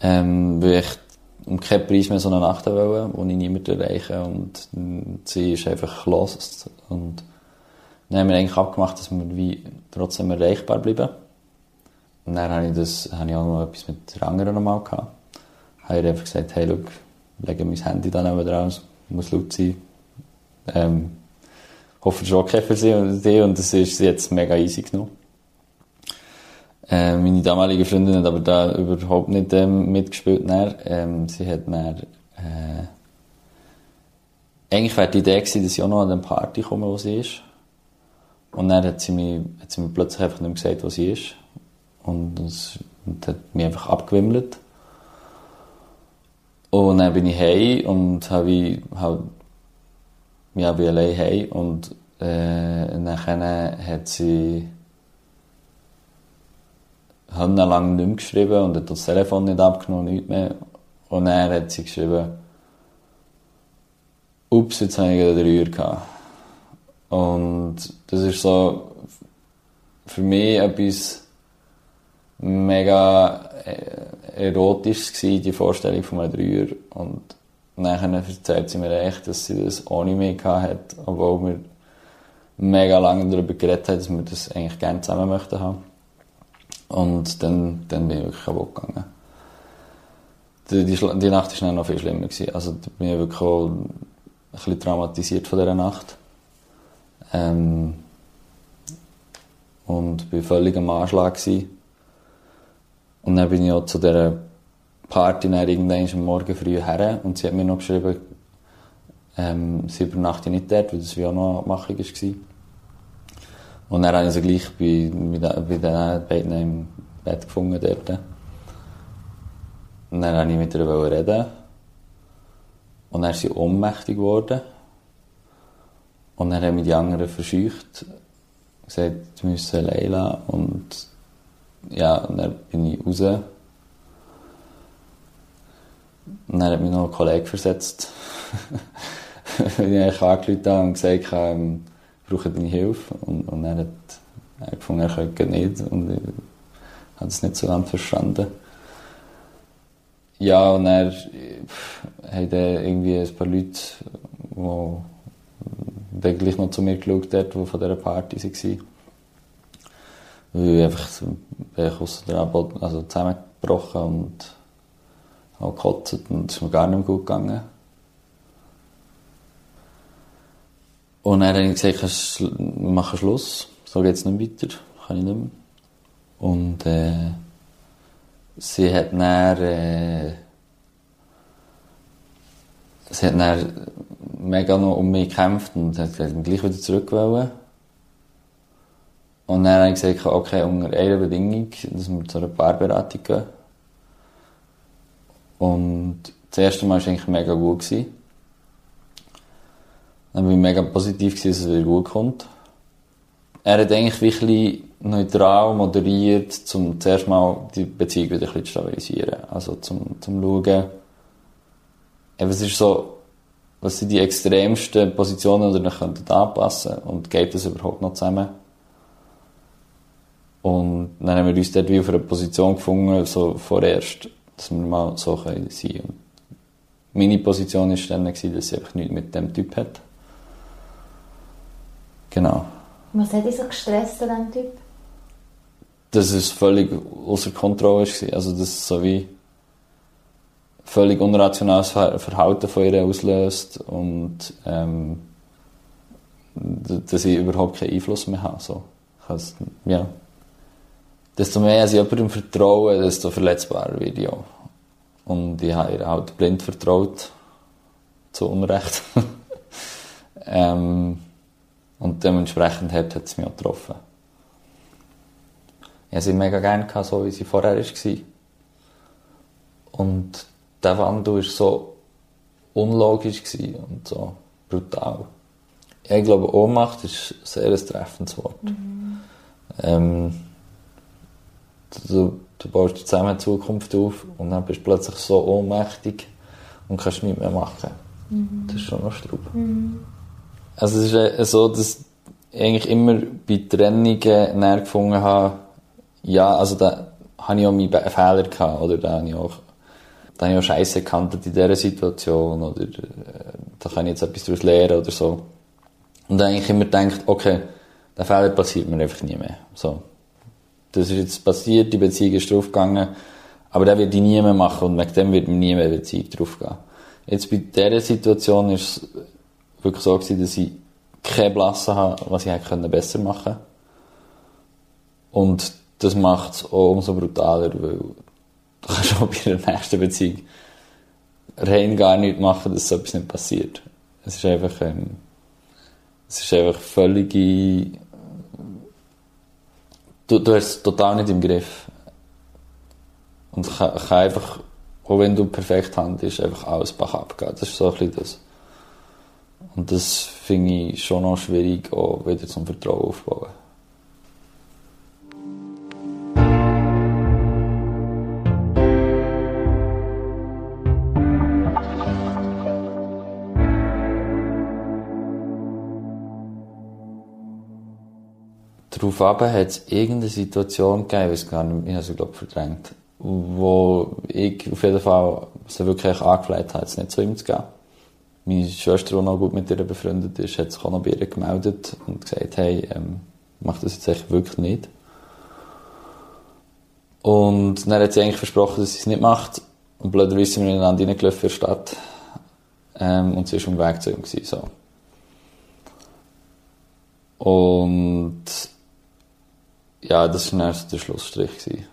Ähm, weil ich um keinen Preis mehr so eine Nacht wollte, wo ich niemanden erreiche und sie ist einfach los. Und dann haben wir eigentlich abgemacht, dass wir wie trotzdem erreichbar bleiben. Und dann habe ich, das, habe ich auch noch etwas mit der anderen nochmal gehabt. Habe ihr einfach gesagt, hey, schau, lege mein Handy dann neben dran, muss laut sein. Ähm, hoffe, es ist okay für sie und die und das ist jetzt mega easy genommen. Äh, meine damalige Freundin hat aber da überhaupt nicht ähm, mitgespielt. Ähm, sie hat dann, äh, eigentlich wäre die Idee gewesen, dass ich auch noch an den Party komme, wo sie ist. Und dann hat sie, mich, hat sie mir plötzlich einfach nicht mehr gesagt, wo sie ist. Und, das, und hat mich einfach abgewimmelt. Und dann bin ich heim und habe halt, ja, bin allein heim und äh, nachher hat sie lang nicht mehr geschrieben und hat das Telefon nicht abgenommen, nichts mehr. Und dann hat sie geschrieben, ups, jetzt habe ich einen Dreier gehabt. Und das ist so für mich etwas mega äh, erotisches gewesen, die Vorstellung von einem Dreier. Und nachher erzählt sie mir echt, dass sie das ohne mich hat, obwohl wir mega lange darüber geredet haben, dass wir das eigentlich gerne zusammen möchten haben. Und dann, dann bin ich wirklich kaputt gegangen. Die, die, die Nacht war noch viel schlimmer. Gewesen. Also bin ich wirklich auch ein bisschen traumatisiert von dieser Nacht. Ähm, und war völlig am Anschlag. Gewesen. Und dann bin ich auch zu dieser Party irgendwann am Morgen früh her und sie hat mir noch geschrieben, ähm, sie übernachtet nicht dort, weil das wie auch noch eine Abmachung war. Und dann habe ich sie gleich bei, bei, bei den beiden im Bett gefunden dort. Und dann wollte ich mit ihr reden. Und dann ist sie ohnmächtig geworden. Und dann haben mich die anderen verscheucht. Gesagt, wir müssen allein Und ja, und dann bin ich raus. Und dann hat mich noch ein Kollege versetzt. Wenn ich eigentlich angerufen und gesagt ähm, brauche deine Hilfe. Und, und er hat er gefunden, er könnte nicht. Und ich habe es nicht so ganz verstanden. Ja, und er hat irgendwie ein paar Leute, die dann gleich noch zu mir geschaut haben, die von dieser Party waren. Weil ich einfach ich aus der Arbeit, also zusammengebrochen und habe gekotzt und es ist mir gar nicht mehr gut gegangen. Und dann habe ich gesagt, wir machen Schluss, so geht es nicht weiter, kann ich nicht mehr. Und äh, sie hat dann, äh, sie hat dann mega noch um mich gekämpft und hat gleich wieder zurück wollen. Und dann habe ich gesagt, okay, unter einer Bedingung, dass wir zu einer Paarberatung gehen. Und das erste Mal war eigentlich mega gut. Gewesen. Dann war ich mega positiv, gewesen, dass es wieder gut kommt. Er hat eigentlich wirklich neutral moderiert, um zuerst mal die Beziehung wieder ein bisschen zu stabilisieren. Also zum, zum Schauen. Eben, es ist so, was sind die extremsten Positionen, die wir anpassen können und geht das überhaupt noch zusammen? Und dann haben wir uns dort wie auf einer Position gefunden, so vorerst, dass wir mal so sein können. meine Position war dann, dass sie einfach nichts mit dem Typ hat. Genau. Was hat dich so gestresst an diesem Typ? Dass es völlig außer Kontrolle war. Also, dass es so wie völlig unrationales Verhalten von ihr auslöst und ähm, dass ich überhaupt keinen Einfluss mehr habe. So. Also, ja. Desto mehr ich jemandem vertraue, desto verletzbarer werde ich auch. Und ich habe ihr halt blind vertraut. Zu Unrecht. ähm, und dementsprechend hat, es mich auch getroffen. Ich hatte sie mega gerne, so wie sie vorher war. Und der Wandel war so unlogisch und so brutal. Ich glaube, Ohnmacht ist ein sehr treffendes Wort. Mhm. Ähm, du, du baust zusammen eine Zukunft auf und dann bist du plötzlich so ohnmächtig und kannst nichts mehr machen. Mhm. Das ist schon noch Strub. Mhm. Also es ist so, dass ich eigentlich immer bei Trennungen näher gefunden habe, ja, also da habe ich auch meine Fehler gehabt, oder da habe ich auch, da habe ich auch Scheiße gekannt in dieser Situation, oder äh, da kann ich jetzt etwas daraus lernen, oder so. Und dann eigentlich immer gedacht, okay, der Fehler passiert mir einfach nie mehr. So. Das ist jetzt passiert, die Beziehung ist draufgegangen, aber der wird ich nie mehr machen und wegen dem wird mir nie mehr Beziehung draufgehen. Jetzt bei dieser Situation ist es wirklich so gewesen, dass ich keine Blasse habe, was ich hätte besser machen können. Und das macht es auch umso brutaler, weil du kannst auch bei der nächsten Beziehung rein gar nichts machen, dass so etwas nicht passiert. Es ist einfach, ähm, es ist einfach völlige, du, du hast es total nicht im Griff. Und kann, kann einfach, auch wenn du perfekt handelst, einfach alles Bach abgehen. Das ist so ein bisschen das. Und das finde ich schon noch schwierig, auch wieder zum Vertrauen aufzubauen. Darauf hat es irgendeine Situation gegeben, ich weiß gar nicht, ich habe sie glaube verdrängt, wo ich auf jeden Fall sie wirklich angefleht habe, jetzt nicht zu ihm zu gehen. Meine Schwester, die noch gut mit ihr befreundet ist, hat sich auch noch bei ihr gemeldet und gesagt, hey, ähm, mach das jetzt echt wirklich nicht. Und dann hat sie eigentlich versprochen, dass sie es nicht macht. Und blöderweise sind wir ineinander reingelaufen in der Stadt. Ähm, und sie war am Weg zu ihm. Gewesen, so. Und ja, das war dann der Schlussstrich. Gewesen.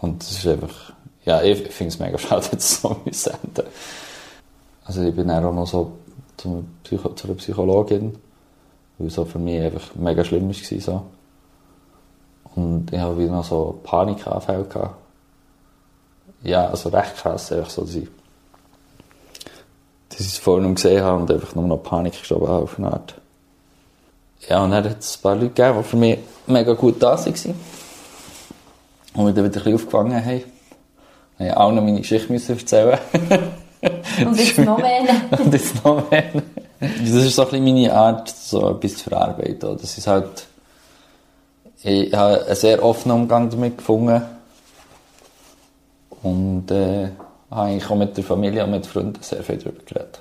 Und das ist einfach, ja, ich finde es mega schade, dass es so enden Also ich bin dann auch noch so zu einer Psychologin, weil es für mich einfach mega schlimm war. So. Und ich habe wieder noch so Panikanfälle gehabt. Ja, also recht krass, einfach so, dass ich, dass ich es vorhin gesehen habe und einfach nur noch Panik geschoben habe auf eine Art. Ja, und dann hat es ein paar Leute gegeben, die für mich mega gut da waren. Und wir dann wieder ein bisschen aufgefangen haben. Ich musste auch noch meine Geschichte erzählen. Und jetzt noch mehr. Und jetzt noch mehr. Das ist so ein bisschen meine Art, so etwas zu verarbeiten. Das ist halt, ich habe einen sehr offenen Umgang damit gefunden. Und äh, habe eigentlich auch mit der Familie und mit Freunden sehr viel darüber geredet.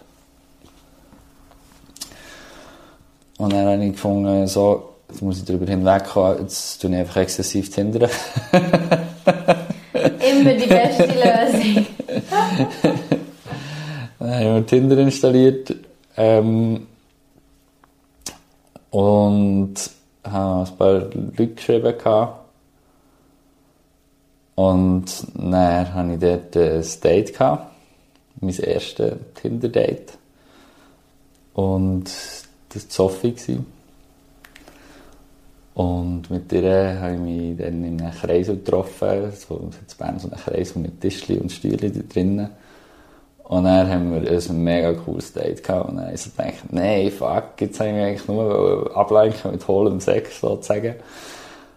Und dann habe ich gefunden, so, jetzt muss ich darüber hinwegkommen, jetzt tue ich einfach exzessiv Tinder. Immer die beste Lösung. dann habe ich Tinder installiert ähm, und habe ein paar Leute geschrieben. Gehabt. Und dann hatte ich dort ein Date. Gehabt, mein erstes Tinder-Date. Und das Sophie. Und mit ihr habe ich mich dann in einem Kreis getroffen, so in Bern so einen Kreis mit Tischchen und Stühlen drinnen. Und dann haben wir ein mega cooles Date gehabt. Und dann habe ich so gedacht, nein, fuck, jetzt habe ich mich eigentlich nur ablenken mit hohlem Sex, sozusagen.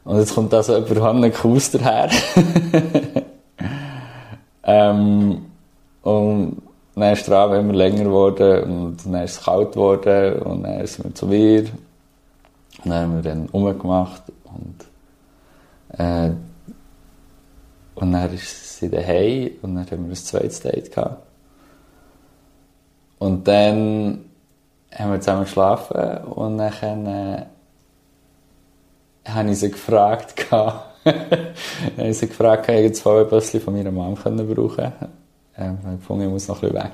Und jetzt kommt da so jemand Hanne Kuss daher. ähm, und dann ist der Abend immer länger geworden und dann ist es kalt geworden und dann sind wir zu mir. Dann haben wir dann umgemacht und, äh, und dann ist sie daheim und dann haben wir ein zweites Date gehabt. Und dann haben wir zusammen geschlafen und dann äh, habe ich sie gefragt, habe ich sie gefragt, ob ich ein bisschen von meiner Mom brauchen können ähm, ich gefunden, ich muss noch ein bisschen weg.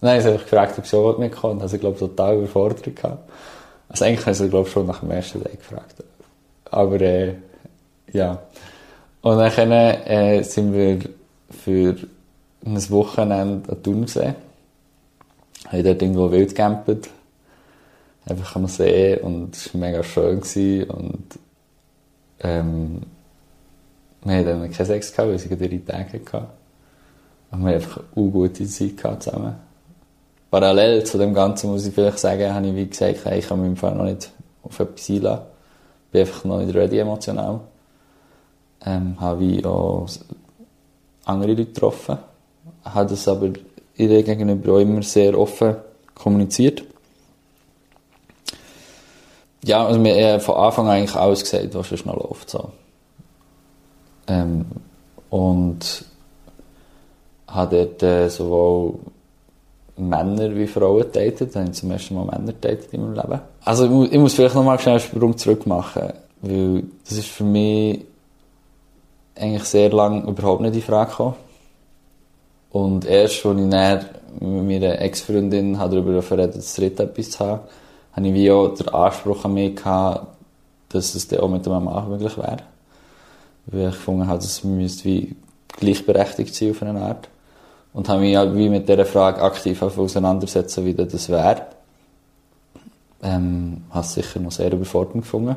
Und dann habe ich gefragt, ob sie auch mitkommen habe sie, glaube ich, total überfordert gehabt. Also eigentlich habe ich sie, glaube ich, schon nach dem ersten Tag gefragt. Aber, äh, ja. Und dann äh, sind wir für ein Wochenende an gesehen. Haben dort irgendwo wild gecampt. Einfach am See und es war mega schön gewesen und, ähm, wir hatten dann keinen Sex gehabt, weil sie gerade ihre Tage hatten. Und wir haben einfach eine gute Zeit gehabt zusammen. parallel zu dem Ganzen muss ich vielleicht sagen, habe ich wie gesagt, hey, ich kann mich im Fall noch nicht auf etwas einlassen. Bin einfach noch nicht ready emotional. Ähm, habe wie auch andere Leute getroffen. Habe das aber ihr gegenüber auch immer sehr offen kommuniziert. Ja, also wir haben von Anfang an eigentlich alles gesagt, was schon noch läuft. So. Ähm, und habe dort äh, sowohl Männer wie Frauen datet. Da habe ich zum ersten Mal Männer datet in meinem Leben. Also ich muss, ich muss vielleicht nochmal schnell einen Sprung zurück machen, weil das ist für mich eigentlich sehr lange überhaupt nicht in Frage gekommen. Und erst, als ich dann mit meiner Ex-Freundin darüber verredet, das dritte etwas zu haben, habe ich wie auch den Anspruch an mich gehabt, dass es dann auch mit einem Mann möglich wäre. Weil ich gefunden habe, dass wir wie gleichberechtigt sein auf eine Art. Und habe mich halt wie mit dieser Frage aktiv auseinandersetzen, wie das wäre. Ähm, habe es sicher noch sehr überfordernd gefunden.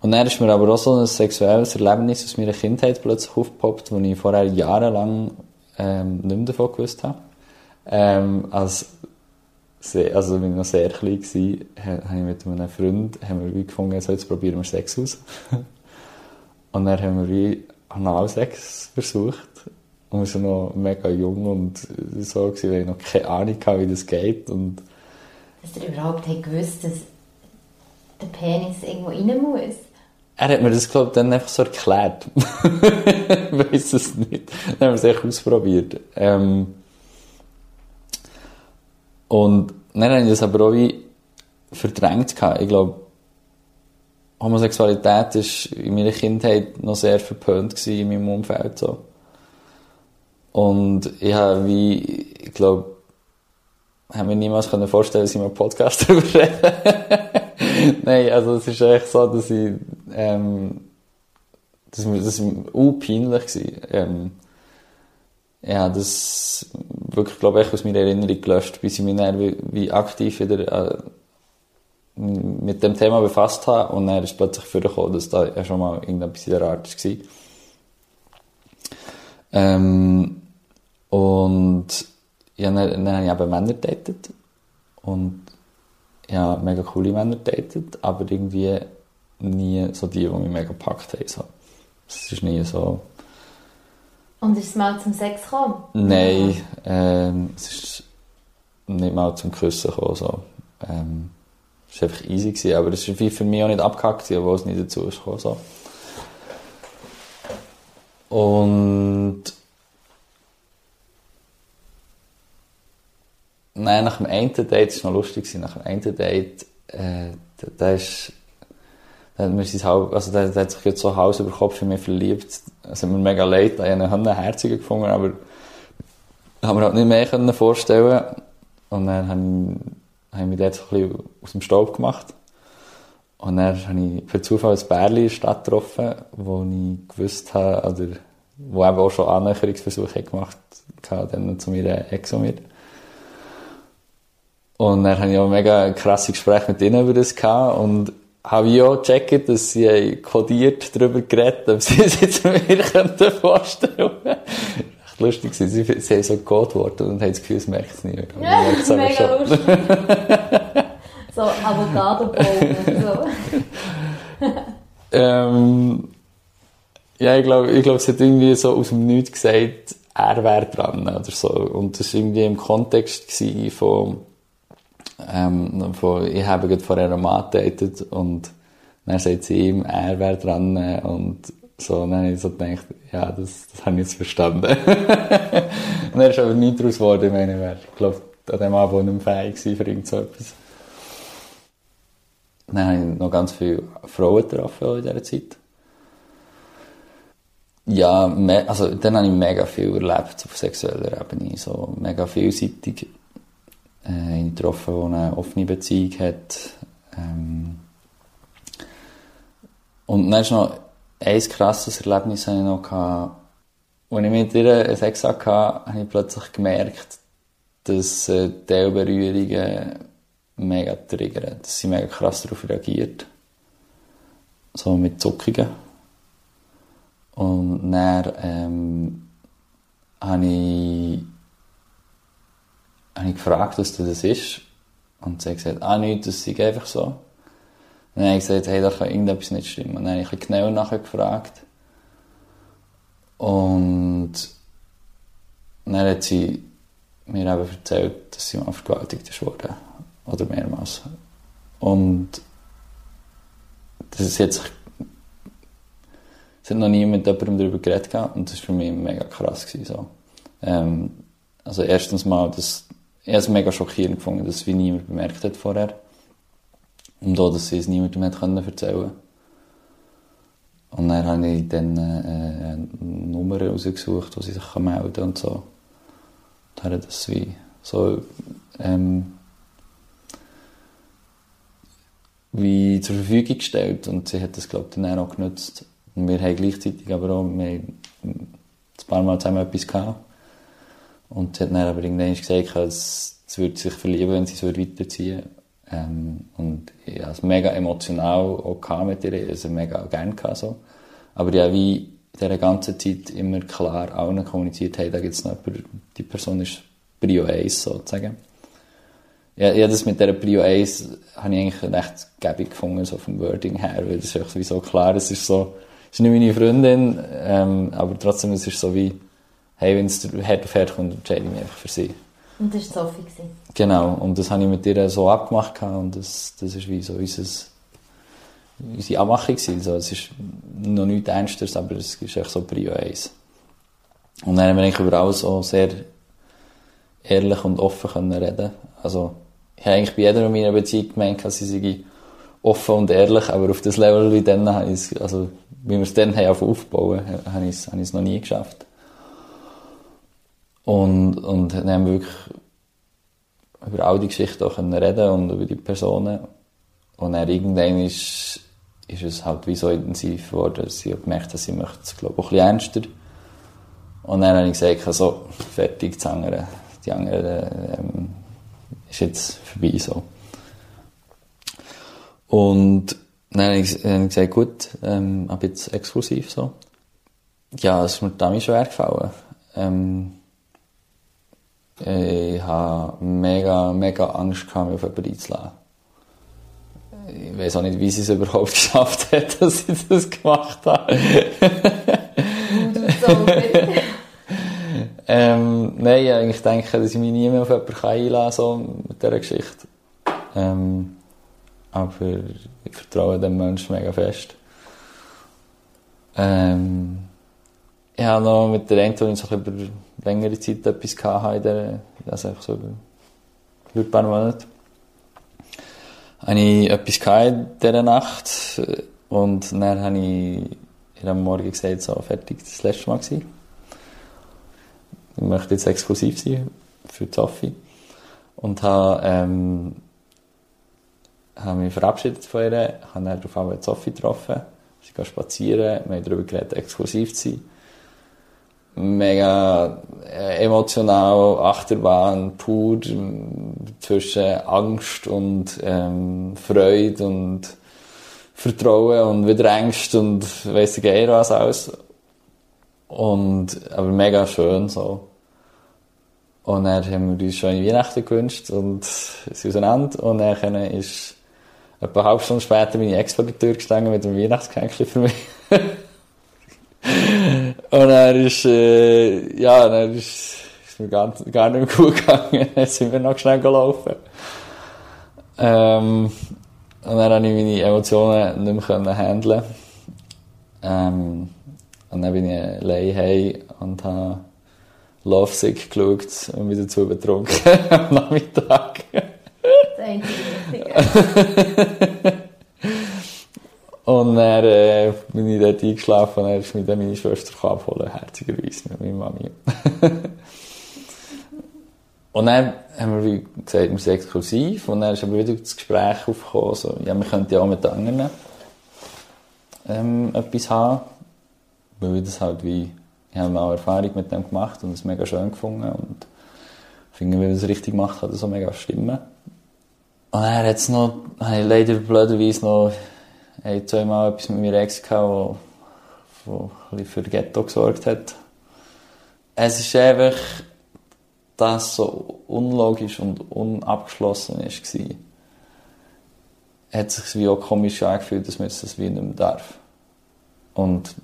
Und dann ist mir aber auch so ein sexuelles Erlebnis aus meiner Kindheit plötzlich aufgepoppt, wo ich vorher jahrelang ähm, nicht mehr davon gewusst habe. Ähm, als sehr, also, als ich noch sehr klein war, habe ich mit einem Freund haben wir gefunden, so, jetzt probieren wir Sex aus. und dann haben wir wie Analsex versucht. Und wir waren noch mega jung und so, gewesen, weil ich noch keine Ahnung hatte, wie das geht. Und dass ihr überhaupt gewusst dass der Penis irgendwo rein muss? Er hat mir das, glaube ich, dann einfach so erklärt. ich weiß es nicht. Dann haben wir es echt ausprobiert. Ähm und dann habe ich das aber auch wie verdrängt. Ich glaube, Homosexualität war in meiner Kindheit noch sehr verpönt in meinem Umfeld. So. Und ich habe wie, ich glaube, habe mir niemals vorstellen dass ich mal Podcast darüber rede. Nein, also es ist echt so, dass ich, ähm, das, das war peinlich. Gewesen. Ähm, ja, das wirklich, glaube ich, aus meiner Erinnerung gelöscht, bis ich mich dann wie, wie aktiv wieder äh, mit dem Thema befasst habe und dann ist plötzlich vorgekommen, dass da ja schon mal irgendetwas in der Art war. Ähm, und ja, dann, dann habe ich eben Männer datet und ja, mega coole Männer datet, aber irgendwie nie so die, die mich mega gepackt haben. So. Es ist nie so... Und ist es mal zum Sex gekommen? Nein, ähm, es ist nicht mal zum Küssen gekommen. So. Ähm, es war einfach easy, gewesen, aber es war für mich auch nicht abgehackt, obwohl es nicht dazu ist gekommen. So. Und Nein, nach dem einen Date, das war noch lustig, nach dem einen Date, äh, da, da ist, da hat, mir also da, da hat sich jetzt so Haus über Kopf in mich verliebt. Es hat mir mega leid, ich habe einen Herziger gefunden, aber haben wir halt nicht mehr können vorstellen. Und dann habe ich, habe ich mich dort so ein bisschen aus dem Staub gemacht. Und dann habe ich per Zufall ein Bärli in der Stadt getroffen, wo ich gewusst habe, oder wo eben auch schon Annäherungsversuche gemacht hat, dann zu meiner Ex und mir. Und dann hatte ich auch ein mega krasses Gespräch mit ihnen über das gehabt und habe ich auch gecheckt, dass sie kodiert darüber geredet ob sie es jetzt mir vorstellen könnten. Echt lustig, sie, sie, sie haben so geantwortet und haben das Gefühl, es merkt es nicht. Ja, das ist mega schon. lustig. so Avocado-Bowl und so. ähm, ja, ich glaube, ich glaub, sie hat irgendwie so aus dem Nichts gesagt, er wäre dran oder so. Und das war irgendwie im Kontext von ähm, von, ich habe gerade vorher einen Mann gedatet und dann sagt sie ihm, er wäre dran und so, und dann habe ich so gedacht, ja, das, das habe ich jetzt verstanden. und er ist aber nicht daraus geworden, ich meine, wäre, ich glaube, an dem Abend nicht fähig für irgend so etwas. Dann habe ich noch ganz viele Frauen getroffen in dieser Zeit. Ja, also dann habe ich mega viel erlebt auf sexueller Ebene, so mega vielseitig äh, ihn getroffen, der eine offene Beziehung hat. Ähm und dann ist noch ein krasses Erlebnis ich noch gehabt. Als ich mit ihr Sex hatte, habe ich plötzlich gemerkt, dass äh, Teilberührungen mega triggern, dass sie mega krass darauf reagiert. So mit Zuckungen. Und dann ähm, habe ich habe ich gefragt, was das ist. Und sie hat gesagt, ah, nichts, das ist einfach so. Und dann habe ich gesagt, hey, da kann irgendetwas nicht stimmen. Und dann habe ich genauer nachher gefragt. Und dann hat sie mir eben erzählt, dass sie mal vergewaltigt wurde. Oder mehrmals. Und das ist jetzt es hat noch nie mit jemandem darüber geredet und das war für mich mega krass. Gewesen, so. Ähm, also erstens mal, das, ich habe es mega schockierend gefunden, dass es wie niemand bemerkt hat vorher. Und auch, dass sie es niemandem erzählen Und dann habe ich dann äh, eine Nummer rausgesucht, wo sie sich melden kann und so. Dann hat das wie so ähm, wie zur Verfügung gestellt und sie hat das glaube ich dann auch genutzt und wir haben gleichzeitig aber auch wir haben ein paar Mal zusammen etwas gehabt und sie hat dann aber irgendwann gesagt, es, es würde sich verlieben, wenn sie es weiterziehen würde. Ähm, und ich hatte es mega emotional auch mit ihr, also mega gerne gehabt, so. Aber ja, wie in dieser ganzen Zeit immer klar allen kommuniziert, hey, da gibt es noch jemanden, die Person ist Prio 1 sozusagen. Ja, ja, das mit dieser Prio 1 habe ich eigentlich recht gäbig gefunden, so vom Wording her, weil das ist sowieso klar, es ist so, es ist nicht meine Freundin, ähm, aber trotzdem, es ist so wie, hey, wenn es hart auf hart kommt, entscheide ich mich einfach für sie. Und das war Sophie. Genau, und das habe ich mit ihr so abgemacht und das, das ist wie so unser, unsere Abmachung gewesen. So, es ist noch nichts Ernstes, aber es ist echt so Prio 1. Und dann haben wir eigentlich über alles so sehr ehrlich und offen können reden. Also, ich habe eigentlich bei jeder meiner Beziehung gemeint, dass sie sei offen und ehrlich, aber auf das Level wie dann, habe ich es, also, wie wir es dann haben aufbauen, habe ich es, habe ich es noch nie geschafft. Und, und dann haben wir wirklich über all die Geschichten auch können reden und über die Personen. Und dann irgendwann ist, ist es halt wie so intensiv geworden, dass ich gemerkt habe, sie möchte es, glaube ich, auch ein bisschen ernster. Und dann habe ich gesagt, also, fertig, das andere, die andere, ähm, ist jetzt vorbei, so. Und dann habe ich, habe ich gesagt, gut, ähm, ab jetzt exklusiv, so. Ja, es ist mir damit schwer gefallen. Ähm, ich habe mega, mega Angst gehabt, mich auf jemanden einzulassen. Ich weiß auch nicht, wie sie es überhaupt geschafft hat, dass sie das gemacht hat. ähm, nein, ich denke, dass ich mich nie mehr auf jemanden einlassen kann, so mit dieser Geschichte. Ähm, aber ich vertraue dem Menschen mega fest. Ähm, ich habe noch mit der Antonin so über längere Zeit etwas gehabt in der, also einfach so über, ein paar Monate. Habe ich etwas in dieser Nacht und dann habe ich ihr am Morgen gesagt, so, fertig, das letzte Mal gewesen. Ich möchte jetzt exklusiv sein für Zoffi. Und habe, ähm, habe mich verabschiedet von ihr, habe dann darauf einmal Zoffi getroffen. Sie gehen spazieren, wir haben darüber geredet, exklusiv zu sein mega äh, emotional, Achterbahn pur zwischen Angst und ähm, Freude und Vertrauen und wieder Ängste und weiss ich eher was alles. Und, aber mega schön so. Und dann haben wir uns schon in Weihnachten gewünscht und sind auseinander. Und dann ist etwa eine halbe Stunde später meine Ex vor der Tür gestanden mit einem Weihnachtsgeschenk für mich. Und dann ist, äh, ja, dann ist, ist mir gar, gar nicht mehr gut gegangen. Dann sind wir noch schnell gelaufen. Ähm, und dann konnte ich meine Emotionen nicht mehr handeln. Ähm, und dann bin ich allein heim und habe Love Sick geschaut und wieder zu betrunken am Nachmittag. Das einzige und dann äh, bin ich dort eingeschlafen und dann ist mich dann meine Schwester abholen, herzigerweise mit meiner Mami. und dann haben wir gesagt, wir sind exklusiv und dann ist aber wieder das Gespräch aufgekommen, so, ja, wir könnten ja auch mit anderen ähm, etwas haben, weil wir das halt wie, ich habe auch Erfahrung mit dem gemacht und es mega schön gefunden und finde, wenn man das richtig macht, kann das auch mega stimmen. Und dann hat es noch, leider blöderweise noch haben zweimal etwas mit meiner Ex gehabt, wo, wo für Ghetto gesorgt hat. Es ist einfach das so unlogisch und unabgeschlossen war, hat sich wie auch komisch angefühlt, dass man das wie nicht mehr darf. Und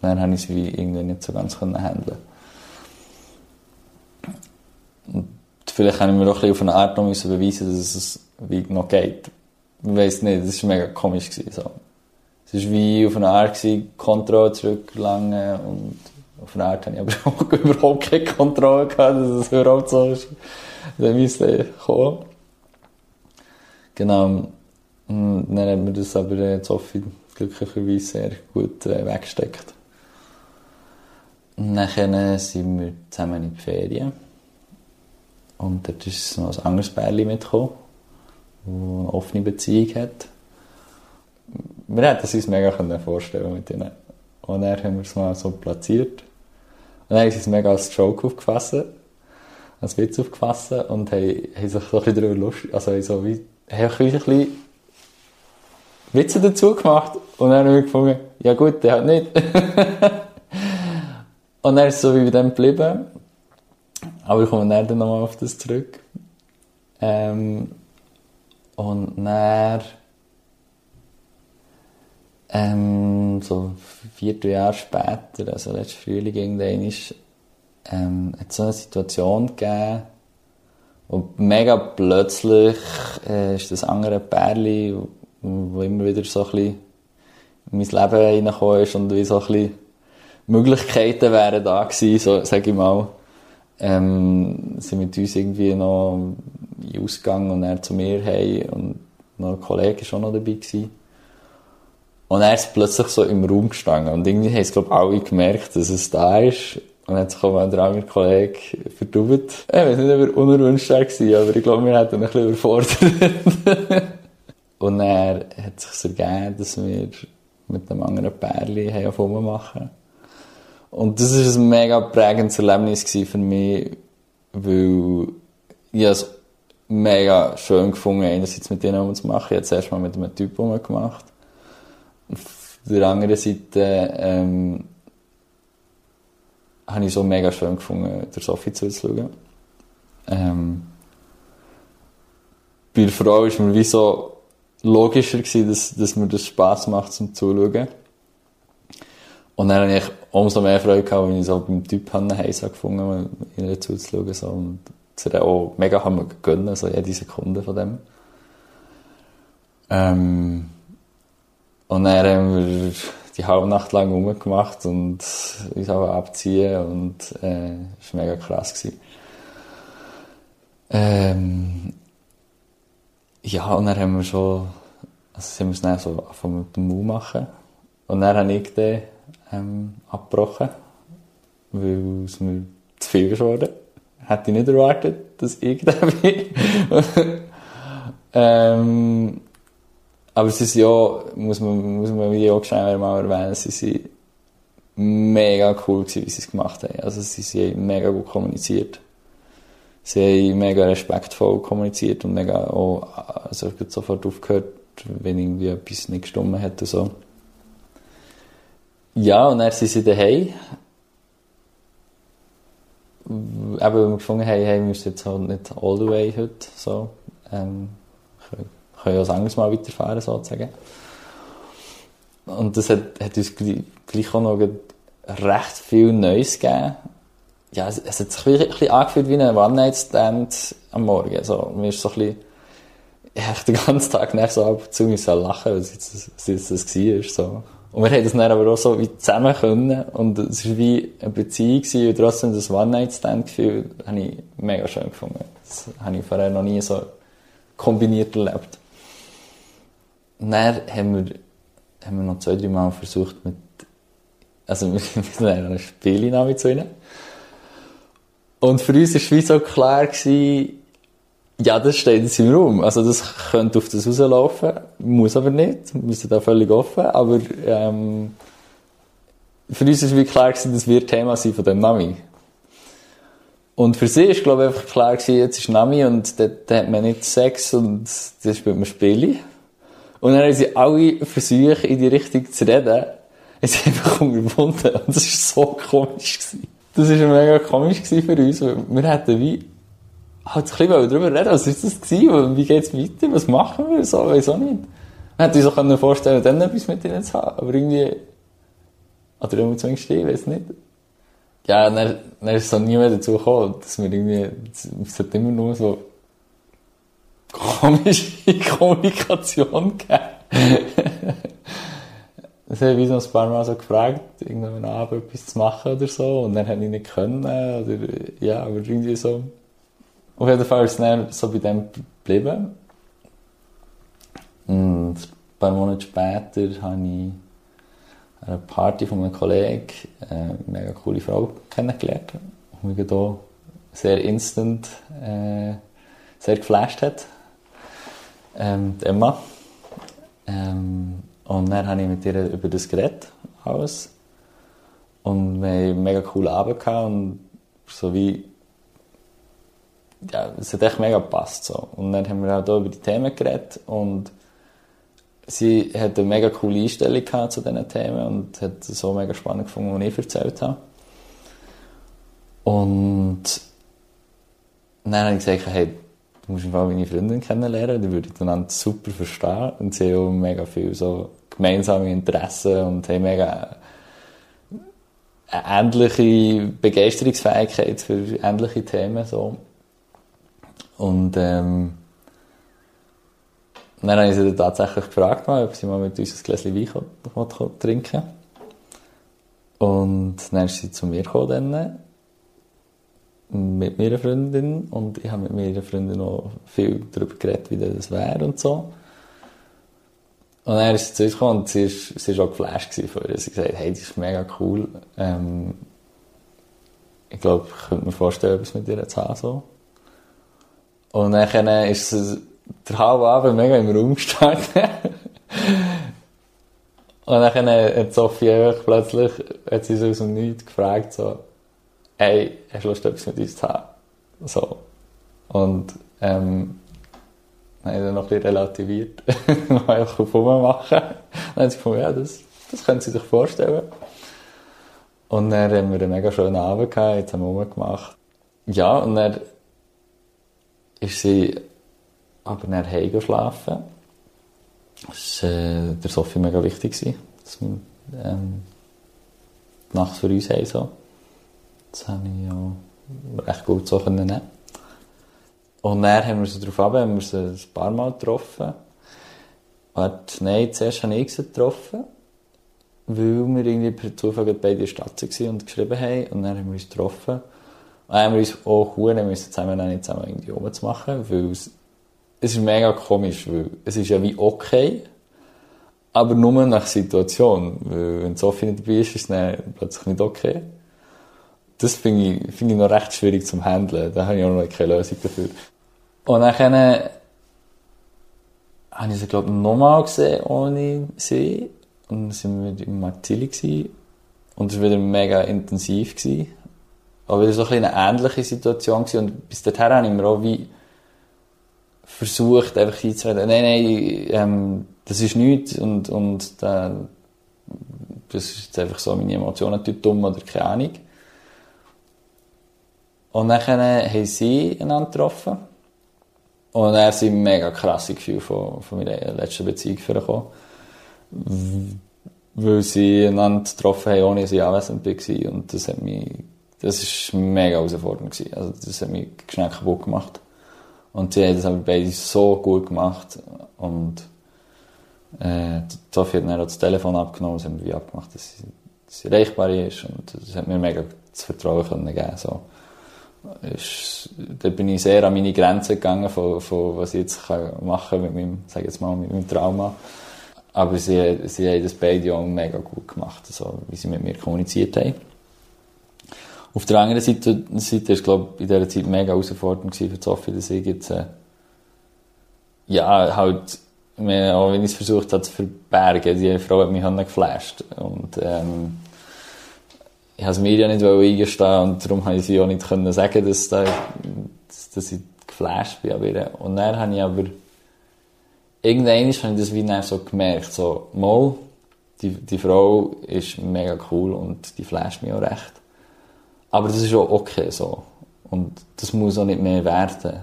dann konnte ich es wie irgendwie nicht so ganz handeln. Und vielleicht habe ich mir auch ein auf eine Art noch beweisen dass es wie noch geht. Ich weiß nicht, das war mega komisch. Gewesen, so. Es war wie auf eine Art, Kontrolle zurückgelangen und auf eine Art hatte ich aber auch überhaupt keine Kontrolle gehabt, dass es überhaupt so ist. Dann müsste kommen. Genau. Und dann hat mir das aber äh, Sophie glücklicherweise sehr gut äh, weggesteckt. Und dann sind wir zusammen in die Ferien. Und dort ist noch ein anderes Pärchen mitgekommen, das eine offene Beziehung hat. Wir hätten es uns mega vorstellen mit ihnen. Und dann haben wir es mal so platziert. Und dann haben sie es mega als Joke aufgefasst, als Witz aufgefasst und haben, haben sich so ein bisschen darüber lustig, also so wie, haben ein bisschen Witze dazu gemacht. Und dann haben wir gefunden, ja gut, der hat nicht. und dann ist es so wie bei dem geblieben. Aber ich komme dann nochmal auf das zurück. Ähm, und dann, ähm, so vier Jahre später, also letztes Frühling irgendwann, ist, ähm, hat es so eine Situation gegeben, wo mega plötzlich äh, ist das andere Pärchen, wo immer wieder so ein bisschen in mein Leben reingekommen ist und wie so ein bisschen Möglichkeiten wären da gewesen, so, sag ich mal ähm, sind mit uns irgendwie noch in und er zu mir hey und noch ein Kollege war auch noch dabei gewesen. Und er ist plötzlich so im Raum gestanden und irgendwie haben es glaube alle gemerkt, dass es da ist und dann hat sich auch ein anderer Kollege verdubt. Ich weiß nicht, ob er unerwünscht war, aber ich glaube, wir hätten ihn ein bisschen überfordert. und er hat sich ergeben, dass wir mit einem anderen Pärchen haben machen und das war ein mega prägendes Erlebnis für mich, weil ich es mega schön gefunden einerseits mit denen zu machen. Ich habe es erstmal mit einem Typ gemacht. Auf der anderen Seite ähm, habe ich so mega schön gefunden, der Sophie zuzuschauen. Ähm, bei der Frau war mir wie so logischer gewesen, dass, dass mir das Spass macht zum Zuschauen. Und dann habe ich umso mehr Freude gehabt, wenn ich so beim Typ Heiß gefunden ihr zuzuschauen. So, und es auch mega haben gönnen, so jede Sekunde von dem. Ähm, und dann haben wir die halbe Nacht lang rumgemacht und uns auch abziehen und äh, das war mega krass. Gewesen. Ähm, ja, und dann haben wir schon, also sind wir es dann so angefangen mit dem Mu machen. Und dann habe ich dann ähm, abgebrochen, weil es mir zu viel geworden Hätte ich nicht erwartet, dass ich da bin. ähm, aber es ist ja, muss man, muss man auch schnell mal erwähnen, sie sind mega cool gewesen, wie sie es gemacht haben. Also sie haben mega gut kommuniziert. Sie haben mega respektvoll kommuniziert und mega auch, also ich habe sofort aufgehört, wenn irgendwie etwas nicht gestimmt hat und so. Ja, und dann sind sie daheim. Eben, weil wir gefunden haben, hey, wir müssen jetzt halt nicht all the way heute, so. Ähm, können, ja das anderes Mal weiterfahren, sozusagen. Und das hat, hat uns gleich auch noch recht viel Neues gegeben. Ja, es, es hat sich ein bisschen angefühlt wie ein One-Night-Stand am Morgen. Also, mir ist so ein bisschen, ich habe den ganzen Tag nach so ab und zu müssen lachen, weil jetzt, jetzt das war, so. Und wir haben das dann aber auch so wie zusammen können. Und es war wie eine Beziehung gewesen, und trotzdem das One-Night-Stand-Gefühl habe ich mega schön gefunden. Das habe ich vorher noch nie so kombiniert erlebt. Und dann haben wir, haben wir noch zwei, drei Mal versucht mit, also wir sind dann eine Spiele zu ihnen. Und für uns war es wie so klar gewesen, ja, das steht jetzt im Raum. Also das könnte auf das rauslaufen, muss aber nicht. Wir sind da völlig offen. Aber ähm, für uns wie klar gewesen, das wird Thema sein von dem Nami. Und für sie ist, glaube ich, einfach klar gewesen, jetzt ist Nami und dort hat man nicht Sex und das spielt man Spiele. Und dann haben sie alle versucht, in die Richtung zu reden. Es einfach unterbunden. Und das war so komisch. Gewesen. Das war mega komisch für uns, weil wir hätten wie halt ein bisschen darüber reden, was ist das gewesen, wie geht's weiter, was machen wir, so, weiß auch nicht. Man hätte sich auch vorstellen dann etwas mit ihnen zu haben, aber irgendwie, oder irgendwie zumindest ich, weiß nicht. Ja, dann, dann ist so nie mehr dazu gekommen, dass wir irgendwie, es hat immer nur so komische Kommunikation gegeben. Das habe ich so ein paar Mal so gefragt, irgendwann Abend etwas zu machen oder so, und dann habe ich nicht können, oder, ja, aber irgendwie so. Auf jeden Fall ist es so bei dem geblieben. Und ein paar Monate später habe ich an einer Party von einem Kollegen eine mega coole Frau kennengelernt, die mich hier sehr instant äh, sehr geflasht hat. Ähm, die Emma. Ähm, und dann habe ich mit ihr über das geredet, alles. Und wir hatten einen mega coolen Abend und so wie, ja, es hat echt mega gepasst, so. Und dann haben wir auch hier über die Themen geredet und sie hat eine mega coole Einstellung zu diesen Themen und hat es so mega spannend gefunden, was ich erzählt habe. Und dann habe ich gesagt, hey, du musst mal meine Freundin kennenlernen, die würde ich dann super verstehen. Und sie haben auch mega viel so gemeinsame Interessen und haben mega eine ähnliche Begeisterungsfähigkeit für ähnliche Themen, so. Und, ähm, dann habe ich sie tatsächlich gefragt, ob sie mal mit uns ein Gläschen Wein trinken. Und dann ist sie zu mir gekommen, mit meiner Freundin und ich habe mit meiner Freundin noch viel darüber geredet, wie das wäre und so. Und dann ist sie zu uns gekommen und sie, war auch geflasht von ihr. Sie hat gesagt, hey, das ist mega cool. Ähm, ich glaube, ich könnte mir vorstellen, etwas mit ihr zu haben. So. Und dann ist der halbe Abend mega im Raum gestanden. und dann hat Sophie plötzlich, hat sie so aus dem Nichts gefragt, so, hey, hast du Lust, etwas mit uns zu haben? So. Und, ähm, dann habe ich dann noch ein bisschen relativiert, noch einfach auf machen. Dann haben sie gefunden, ja, das, das können sie sich vorstellen. Und dann haben wir einen mega schönen Abend gehabt, jetzt haben wir rumgemacht. Ja, und dann ist sie aber dann heim schlafen. Das war äh, der Sophie mega wichtig, dass wir ähm, nachts für uns haben. So. Das habe ich ja recht gut so nehmen Und dann haben wir sie darauf ab, haben wir sie ein paar Mal getroffen. Warte, nein, zuerst habe ich sie getroffen, weil wir irgendwie per Zufall beide in der Stadt waren und geschrieben haben. Und dann haben wir uns getroffen. Und dann haben wir uns auch Huren müssen zusammen nicht zusammen irgendwie rumzumachen, weil es, es ist mega komisch, weil es ist ja wie okay, aber nur nach Situation. Weil wenn Sophie nicht dabei ist, ist es dann plötzlich nicht okay das finde ich, find ich noch recht schwierig zum Handeln. Da habe ich auch noch keine Lösung dafür. Und dann habe ich sie, glaube ich, nochmal gesehen ohne sie. Und dann sind wir im Martilli Und es war wieder mega intensiv. Gewesen. Aber wieder so ein eine ähnliche Situation gewesen. Und bis dahin habe ich mir auch wie versucht, einfach einzureden, nein, nein, ähm, das ist nichts und, und äh, das ist jetzt einfach so, meine Emotionen tun dumm oder keine Ahnung. Und dann haben sie einander getroffen. Und dann sind mega krasse Gefühle von, von meiner letzten Beziehung gekommen. Weil sie einander getroffen haben, ohne dass ich anwesend war. Und das hat mich, das ist mega herausfordernd. Also, das hat mich schnell kaputt gemacht. Und sie haben das aber beide so gut gemacht. Und, äh, Sophie hat dann auch das Telefon abgenommen, das haben wir abgemacht, dass sie, dass sie erreichbar ist. Und das hat mir mega das Vertrauen können geben, so ist, da bin ich sehr an meine Grenzen gegangen, von, von was ich jetzt kann machen mit meinem, jetzt mal, mit meinem Trauma. Aber sie, sie haben das beide auch mega gut gemacht, so, wie sie mit mir kommuniziert haben. Auf der anderen Seite, Seite ist, glaube in dieser Zeit mega herausfordernd für Sophie, dass ich jetzt, äh, ja, halt, auch wenn ich es versucht habe zu verbergen, die Frau hat mich halt geflasht. Und, ähm, ich habe mir ja nicht eingestehen und darum konnte ich sie auch nicht können sagen, dass, da, dass ich geflasht bin. Und dann habe ich aber, irgendwann habe ich das wie so gemerkt, so, mal, die, die Frau ist mega cool und die flasht mich auch recht. Aber das ist auch okay so. Und das muss auch nicht mehr werden.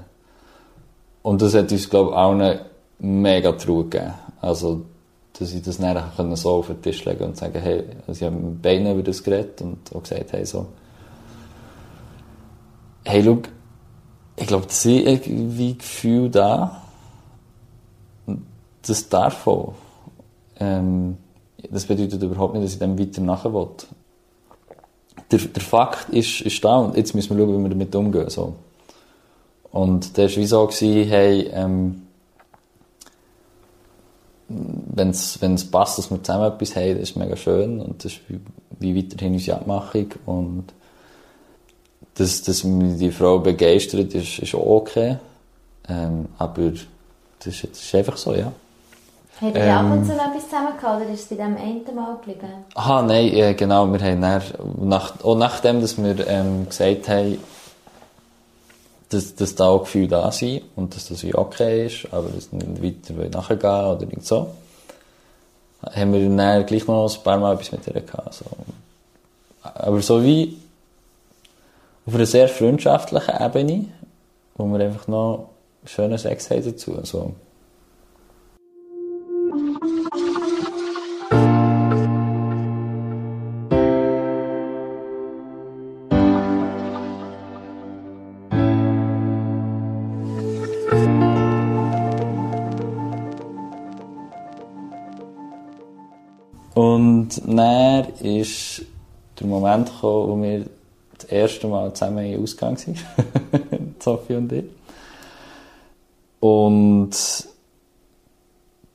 Und das hat uns, glaube ich, allen mega Trauer gegeben. Also, dass ich das dann so auf den Tisch legen und sagen, hey, also ich habe mit beiden über das geredet und auch gesagt, hey, so, hey, schau, ich glaube, das sind irgendwie Gefühle da. Das darf auch. Ähm, das bedeutet überhaupt nicht, dass ich dem weiter nachher will. Der, der Fakt ist, ist da und jetzt müssen wir schauen, wie wir damit umgehen. So. Und der war wie so, gewesen, hey, ähm, wenn es passt, dass wir zusammen etwas haben, das ist mega schön und das ist wie, wie weiterhin unsere Abmachung und dass, dass mich die Frau begeistert, ist, ist auch okay. Ähm, aber das ist, das ist einfach so, ja. Habt ihr ähm, ab und zu noch etwas zusammen gehabt, oder ist es bei dem einen Mal geblieben? Aha, nein, äh, genau. Wir haben dann, nach, auch nachdem, dass wir ähm, gesagt haben, dass, dass da auch Gefühle da sind und dass das wie okay ist, aber dass nicht weiter nachgehen oder nicht so, haben wir dann gleich noch ein paar Mal etwas mit ihr gehabt. So. Aber so wie auf einer sehr freundschaftlichen Ebene, wo wir einfach noch schönen Sex haben dazu. Also, dann ist der Moment gekommen, wo wir das erste Mal zusammen in Ausgang waren. Sophie und ich. Und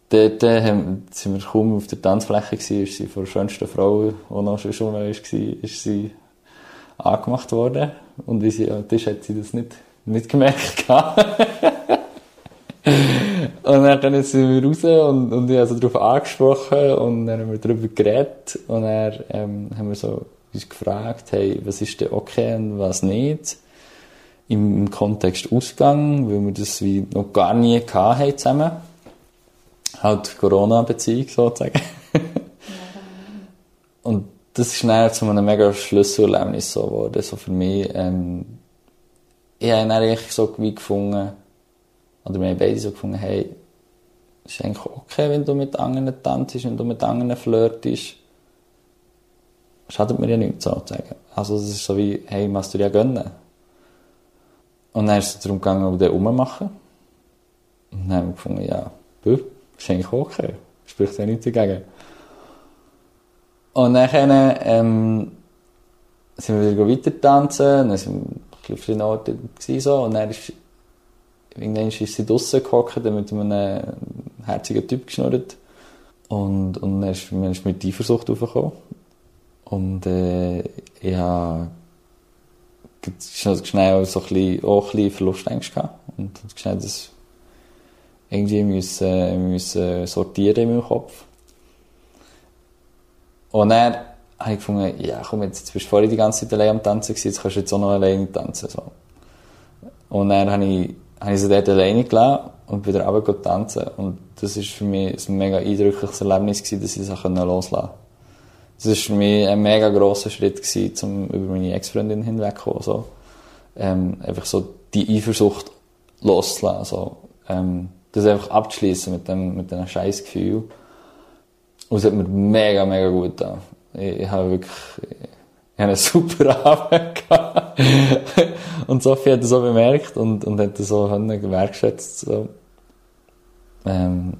dort haben, sind wir kaum auf der Tanzfläche gewesen, ist sie von der schönsten Frau, die noch schon war, ist sie angemacht worden. Und wie sie am Tisch hat sie das nicht, nicht gemerkt. Und dann sind wir raus und, und ich habe so darauf angesprochen und dann haben wir darüber geredet und dann ähm, haben wir so uns gefragt, hey, was ist denn okay und was nicht? Im Kontext Ausgang, weil wir das wie noch gar nie hatten zusammen. Halt Corona-Beziehung sozusagen. und das ist dann zu einem mega Schlüsselerlebnis so geworden, so für mich. Ähm, ich habe eigentlich so wie gefunden, oder wir haben beide so gefunden, hey, ist eigentlich okay, wenn du mit anderen tanzt, wenn du mit anderen flirtest. Schadet mir ja nichts, sozusagen. Also, das ist so wie, hey, machst du dir ja gönnen. Und dann ist es darum gegangen, wir den rummachen. Und dann haben wir gefunden, ja, bö, ist eigentlich okay. Spricht ja nichts dagegen. Und dann, ähm, sind wir wieder weiter tanzen, dann sind wir auf verschiedenen Orten so, und dann ist Irgendwann ist sie draussen gehockt, mit einem herzigen Typ geschnurrt. Und, und dann ist, man ist mit Eifersucht aufgekommen. Und, äh, ich habe schnell so ein bisschen, auch ein bisschen Verlustängste gehabt. Und schnell das irgendwie müssen, müssen sortieren in meinem Kopf. Und dann habe ich gefunden, ja komm, jetzt, jetzt bist du vorher die ganze Zeit allein am Tanzen jetzt kannst du jetzt auch noch alleine tanzen. So. Und dann habe ich habe ich sie dort alleine gelassen und wieder runter tanzen. Und das war für mich ein mega eindrückliches Erlebnis gewesen, dass ich sie loslassen konnte. Das war für mich ein mega grosser Schritt gewesen, um über meine Ex-Freundin hinwegzukommen. So. Ähm, einfach so die Eifersucht loszulassen. So. Ähm, das einfach abzuschließen mit dem, mit diesem scheiß Gefühl. Und es hat mir mega, mega gut getan. Ich, ich habe wirklich, einen super gehabt. und Sophie hat das auch bemerkt und, und hat das auch gewertschätzt. So. Ähm,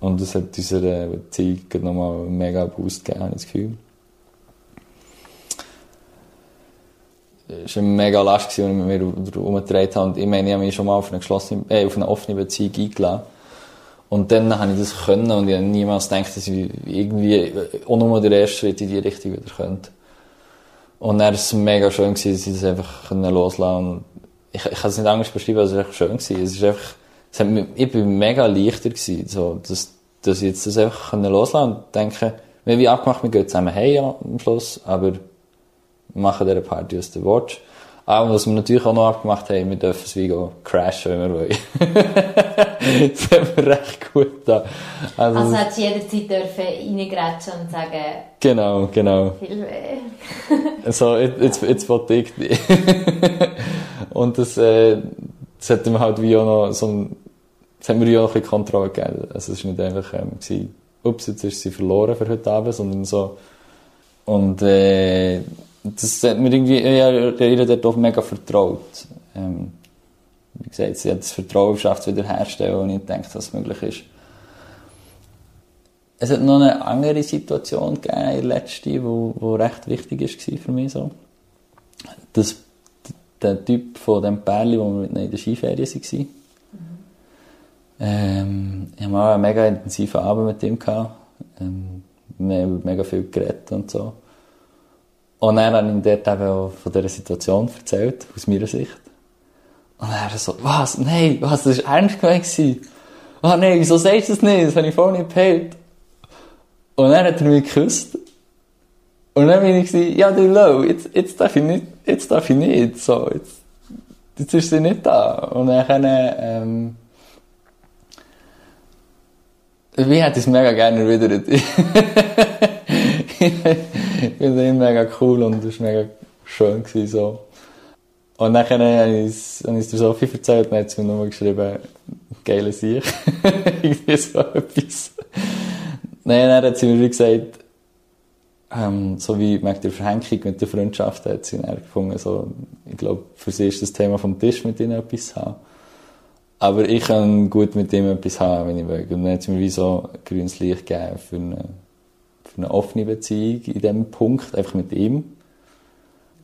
und das hat unserer Beziehung nochmal einen mega Boost gegeben, habe ich das Gefühl. Es war eine mega Last, die ich mit mir herumgetragen habe. Ich meine, ich habe mich schon mal auf eine, geschlossene, äh, auf eine offene Beziehung eingeladen. Und dann habe ich das können und ich habe niemals gedacht, dass ich irgendwie auch nur den ersten Schritt in die Richtung wieder könnte. Und dann war es mega schön, gewesen, dass ich das einfach loslassen konnte. Ich, ich kann es nicht anders beschreiben, als es einfach schön war. Es ist einfach, es hat mich, ich bin mega leichter gewesen, so, dass, dass ich jetzt das einfach loslassen und denke, wir haben abgemacht, wir gehen zusammen heim am Schluss, aber machen diese Party aus der Watch. Auch was wir natürlich auch noch abgemacht haben, wir dürfen es wie crashen, wenn wir wollen. das haben wir recht gut da. Also, also hat jederzeit dürfen reingrätschen und sagen... Genau, genau. Weh. so, jetzt, jetzt wollte ich nicht. Und das, äh, das hat mir halt wie auch noch so ein, das hat mir ja auch ein bisschen Kontrolle gegeben. Also es war nicht einfach, ähm, gewesen, ups, jetzt ist sie verloren für heute Abend, sondern so, und, äh, das hat mir irgendwie, ja, ihr dort auch mega vertraut. Ähm, wie gesagt, sie hat das Vertrauen geschafft, wiederherzustellen, und ich denke, dass es möglich ist. Es hat noch eine andere Situation gegeben, die letzte, wo, wo recht wichtig war für mich so. Das, der Typ von dem Pärchen, wo wir in der Skiferie waren. Mhm. Ähm, ich hatte mal einen mega intensiven Abend mit ihm. Gehabt. Ähm, wir haben mega viel geredet und so. Und dann habe ich ihm dort eben auch von dieser Situation erzählt, aus meiner Sicht. Und er so, was? Nein, was? Das war ernst gemeint. Oh nein, wieso sagst du das nicht? Das habe ich vorhin nicht gehört. Und dann hat er mich geküsst. Und dann bin ich gesagt, ja, du Lau, jetzt, jetzt darf ich nicht, jetzt darf ich nicht, so, jetzt, jetzt ist sie nicht da. Und dann, ähm, ich hätte es mega gerne erwidert. ich finde ihn mega cool und es war mega schön gewesen, so. Und dann habe ich es, der Sophie erzählt und dann hat sie mir nochmal geschrieben, geile Sieg. Irgendwie so etwas. Nein, dann hat sie mir gesagt, ähm, so wie mit der Verhängung mit der Freundschaft hat sie dann gefunden, so, ich glaube, für sie ist das Thema vom Tisch mit ihnen etwas zu haben. Aber ich kann gut mit ihm etwas haben, wenn ich will. Und dann hat sie mir wie so grünes Licht gegeben für eine, für eine offene Beziehung in diesem Punkt, einfach mit ihm.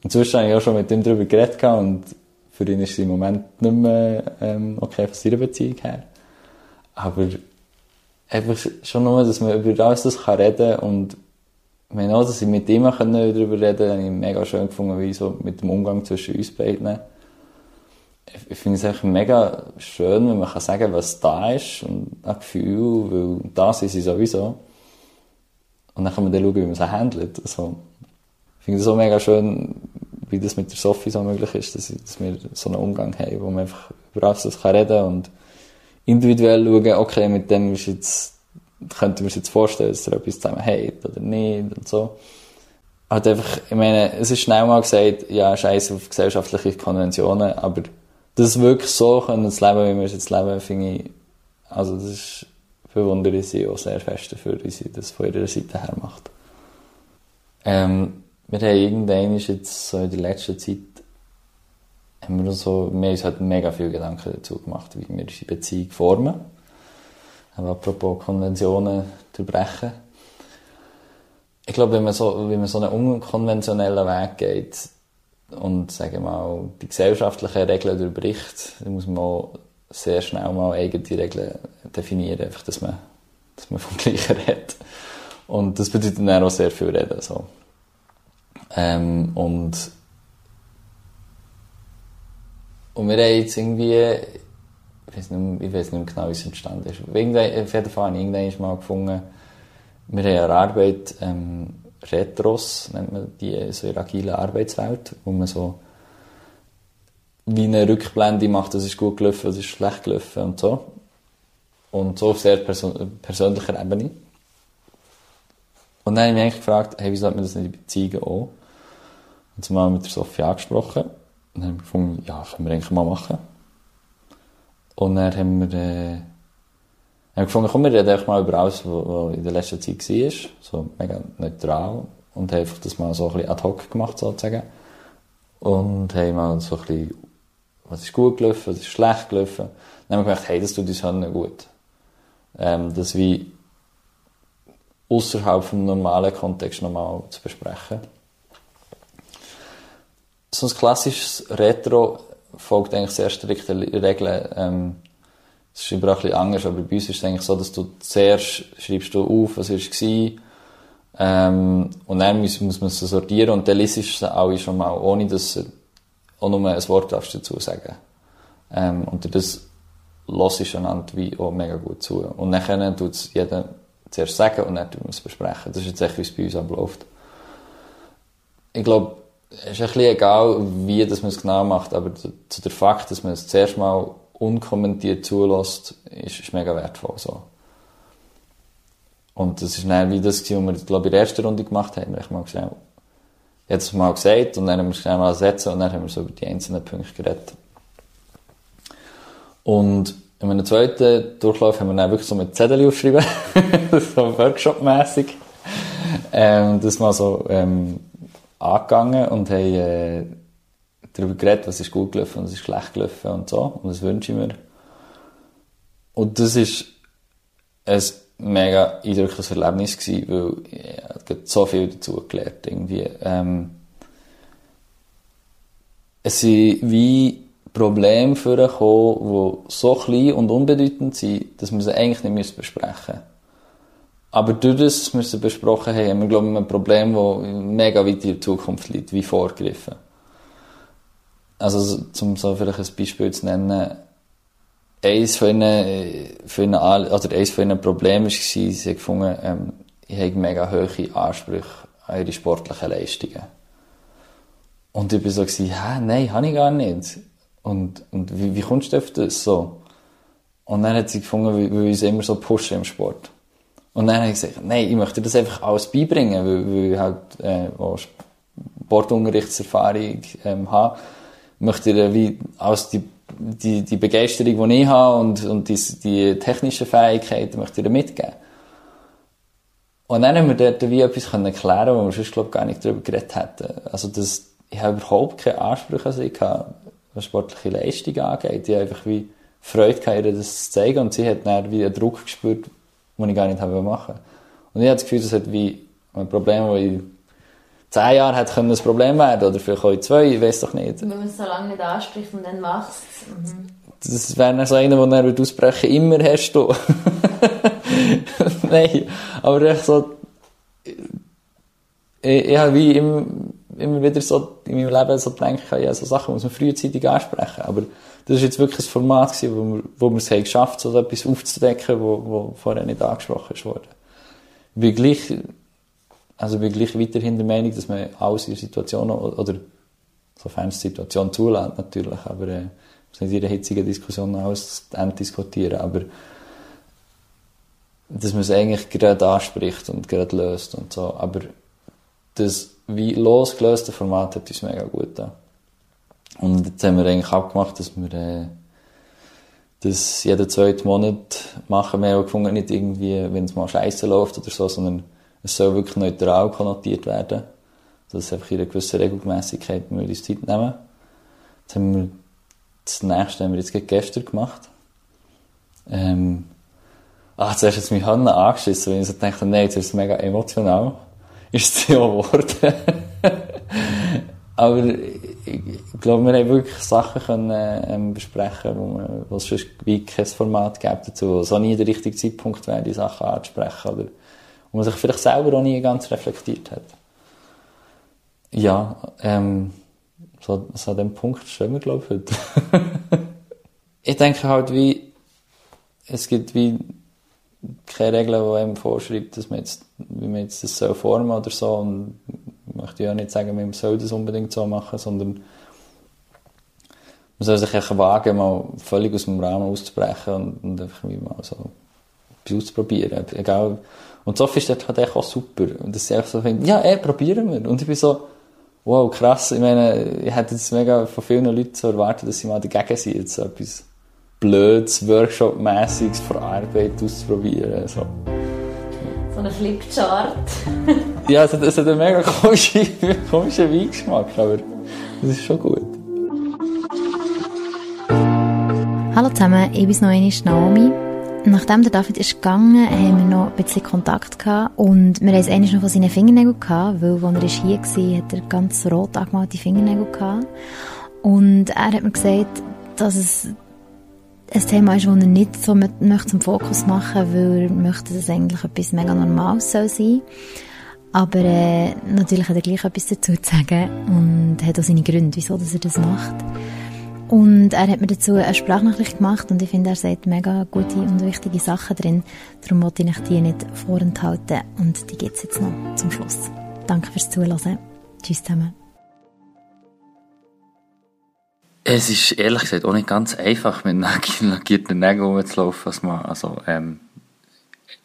Inzwischen habe ich auch schon mit ihm darüber geredet und für ihn ist es im Moment nicht mehr ähm, okay von seiner Beziehung her. Aber einfach schon nur, dass man über alles das kann reden und wenn auch, dass ich mit ihm darüber reden konnte, habe ich mega schön gefunden, wie so mit dem Umgang zwischen uns beiden. Ich finde es einfach mega schön, wenn man kann sagen was da ist und ein Gefühl, weil das ist sie sowieso. Und dann kann man dann schauen, wie man es handelt. Also, ich finde es so mega schön, wie das mit der Sophie so möglich ist, dass, dass wir so einen Umgang haben, wo man einfach über alles das kann reden und individuell schauen, okay, mit dem ist jetzt, könnte man sich jetzt vorstellen, dass er etwas zusammen hat oder nicht und so. Halt einfach, ich meine, es ist schnell mal gesagt, ja, scheiß auf gesellschaftliche Konventionen, aber das wirklich so können zu leben, wie wir es jetzt leben, finde ich, also das ist, bewundere sie auch sehr fest dafür, wie sie das von ihrer Seite her macht. Ähm, wir haben irgendwann jetzt so in der letzten Zeit haben wir, so, wir haben uns halt mega viel Gedanken dazu gemacht, wie wir unsere Beziehung formen. Aber apropos Konventionen durchbrechen. Ich glaube, wenn man so, wenn man so einen unkonventionellen Weg geht und, sagen wir mal, die gesellschaftlichen Regeln durchbricht, dann muss man auch sehr schnell mal eigene Regeln definieren, einfach, dass man, dass man vom Gleichen redet. Und das bedeutet dann auch sehr viel reden, so. Ähm, und Und wir haben jetzt irgendwie, ich weiß nicht, ich weiß nicht mehr genau, wie es entstanden ist. Auf jeden Fall habe ich irgendwann mal gefunden, wir haben eine Arbeit, ähm, Retros, nennt man die, so eine agile Arbeitswelt, wo man so wie eine Rückblende macht, das ist gut gelaufen, das ist schlecht gelaufen und so. Und so auf sehr persön persönlicher Ebene. Und dann habe ich mich eigentlich gefragt, hey, wieso hat man das nicht in Beziehungen auch? Und zumal mit der Sophie angesprochen. Und dann haben wir gefunden, ja, können wir eigentlich mal machen. Und dann haben wir, äh, haben wir gefunden, komm, wir reden einfach mal über alles, was in der letzten Zeit war. So mega neutral. Und haben einfach das mal so ein bisschen ad hoc gemacht, sozusagen. Und haben mal so ein bisschen, was ist gut gelaufen, was ist schlecht gelaufen. Dann haben wir gedacht, hey, das tut uns halt nicht gut. Ähm, das wie außerhalb vom normalen Kontext nochmal zu besprechen so ein klassisches Retro folgt eigentlich sehr strikten Regeln. Ähm, es ist überall ein bisschen anders, aber bei uns ist es eigentlich so, dass du zuerst schreibst du auf, was war, ähm, und dann muss, muss man es sortieren und dann liest du es alle schon mal, ohne dass auch nur ein Wort darfst dazu sagen. Ähm, und das lässt ich einander wie auch mega gut zu. Und dann tut es jeder zuerst sagen und dann tun wir es besprechen. Das ist jetzt echt, wie es bei uns abläuft. Ich glaube, es ist ein bisschen egal, wie das man es genau macht, aber zu der Fakt, dass man es zuerst mal unkommentiert zulässt, ist, ist mega wertvoll. So. Und das ist dann wie das, was wir, glaube in der ersten Runde gemacht haben. Ich mal gesagt, jetzt mal gesagt und dann haben wir es schnell mal ersetzen und dann haben wir so über die einzelnen Punkte geredet. Und in einem zweiten Durchlauf haben wir dann wirklich so mit Zettel aufgeschrieben, so Workshop-mässig, ähm, das mal so ähm, angegangen und haben äh, darüber geredet, was ist gut gelaufen, was ist schlecht gelaufen und so und das wünsche ich mir. Und das ist ein mega eindrückliches Erlebnis gewesen, weil ich habe so viel dazu gelernt irgendwie. Ähm, es sind wie Probleme vorgekommen, die so klein und unbedeutend sind, dass wir sie eigentlich nicht besprechen müssen. Aber durch das, dass wir sie besprochen haben, haben wir, glaube ich, ein Problem, das mega weit in der Zukunft liegt, wie vorgegriffen. Also, um so vielleicht ein Beispiel zu nennen, eins von ihnen, von ihnen, oder eins von ihnen Problemen war, sie haben gefunden, ähm, ich habe mega hohe Ansprüche an ihre sportlichen Leistungen. Und ich war so, hä, nein, habe ich gar nicht. Und, und wie, wie kommst du auf das so? Und dann hat sie gefunden, wie, wir uns immer so pushen im Sport. Und dann habe ich gesagt, nein, ich möchte das einfach alles beibringen, weil, weil halt äh, auch Sportunterrichtserfahrung ähm, habe. Ich möchte dir wie alles die, die, die Begeisterung, die ich habe und, und die, die technischen Fähigkeiten möchte ich dir mitgeben. Und dann haben wir dort wie etwas können wo wir sonst, glaube gar nicht darüber geredet hätten. Also, das, ich habe überhaupt keine Ansprüche an sie gehabt was sportliche Leistung angeht. Ich habe einfach wie Freude gehabt, ihr das zu zeigen und sie hat dann wie einen Druck gespürt, den ich gar nicht machen Und ich habe das Gefühl, das hat wie ein Problem, das in zehn Jahren hätte können ein Problem werden oder vielleicht auch in zwei, ich weiß doch nicht. Wenn man es so lange nicht anspricht und dann macht es. Mhm. Das wäre dann so einer, der dann ausbrechen immer hast du. Nein, aber echt so, ich, ich habe wie immer immer wieder so in meinem Leben so denke, ja, so Sachen muss man frühzeitig ansprechen. Aber das ist jetzt wirklich ein Format gewesen, wo wir, wo wir es haben geschafft, so etwas aufzudecken, wo, wo vorher nicht angesprochen. Ich bin gleich, also bin gleich weiterhin der Meinung, dass man alles in Situationen, oder, sofern es die Situation zulässt, natürlich, aber, äh, muss nicht in einer hitzigen Diskussion alles diskutieren, aber, dass man es eigentlich gerade anspricht und gerade löst und so. Aber das wie losgelöste Format hat uns mega gut getan. Und jetzt haben wir eigentlich abgemacht, dass wir äh, das jeden zweiten Monat machen. Wir haben gefunden, nicht irgendwie, wenn es mal scheiße läuft oder so, sondern es soll wirklich neutral konnotiert werden. Dass es einfach in einer gewissen Regelmäßigkeit wir uns Zeit nehmen. Jetzt haben wir das nächste haben wir jetzt gestern gemacht. Ähm, ah, zuerst hat es mich Hanna angeschissen, weil ich so dachte, nein, jetzt ist es mega emotional ist es ja geworden. Aber ich glaube, wir haben wirklich Sachen können, ähm, besprechen, man, wo es sonst wie kein Format gibt dazu, es auch nie der richtige Zeitpunkt wäre, die Sachen anzusprechen, oder man sich vielleicht selber auch nie ganz reflektiert hat. Ja, ähm, so, so an dem Punkt stehen wir, glaube ich, heute. ich denke halt, wie, es gibt wie keine Regeln, die einem vorschreibt, dass man jetzt, wie man jetzt das so formen oder so. Und ich möchte ja nicht sagen, man soll das unbedingt so machen, sondern man soll sich einfach wagen, mal völlig aus dem Rahmen auszubrechen und, und einfach mal so auszuprobieren. Egal. Und Sophie ist dort halt auch super. Und dass sie einfach so findet, ja, eh, probieren wir. Und ich bin so, wow, krass. Ich meine, ich hätte jetzt mega von vielen Leuten so erwartet, dass sie mal dagegen sind, jetzt so etwas blödes, Workshop-mässiges von Arbeit auszuprobieren. So. so eine Flipchart. ja, es hat, es hat einen mega komischen, komischen Weingeschmack, aber das ist schon gut. Hallo zusammen, ich bin noch einmal Naomi. Nachdem der David ist gegangen, haben wir noch ein bisschen Kontakt gehabt und wir haben es eigentlich noch von seinen Fingernägeln gehabt, weil als er hier war, hat er ganz rot angemalte Fingernägel gehabt. Und er hat mir gesagt, dass es ein Thema ist, das er nicht so mit, möchte zum Fokus machen weil er möchte, dass es eigentlich etwas mega Normales soll sein Aber äh, natürlich hat er gleich etwas dazu zu sagen und hat auch seine Gründe, wieso dass er das macht. Und er hat mir dazu eine Sprachnachricht gemacht und ich finde, er sagt mega gute und wichtige Sachen drin. Darum wollte ich die nicht vorenthalten und die gibt es jetzt noch zum Schluss. Danke fürs Zuhören. Tschüss zusammen. Es ist ehrlich gesagt auch nicht ganz einfach, mit lackierten Nägeln rumzulaufen. Also, man, also ähm,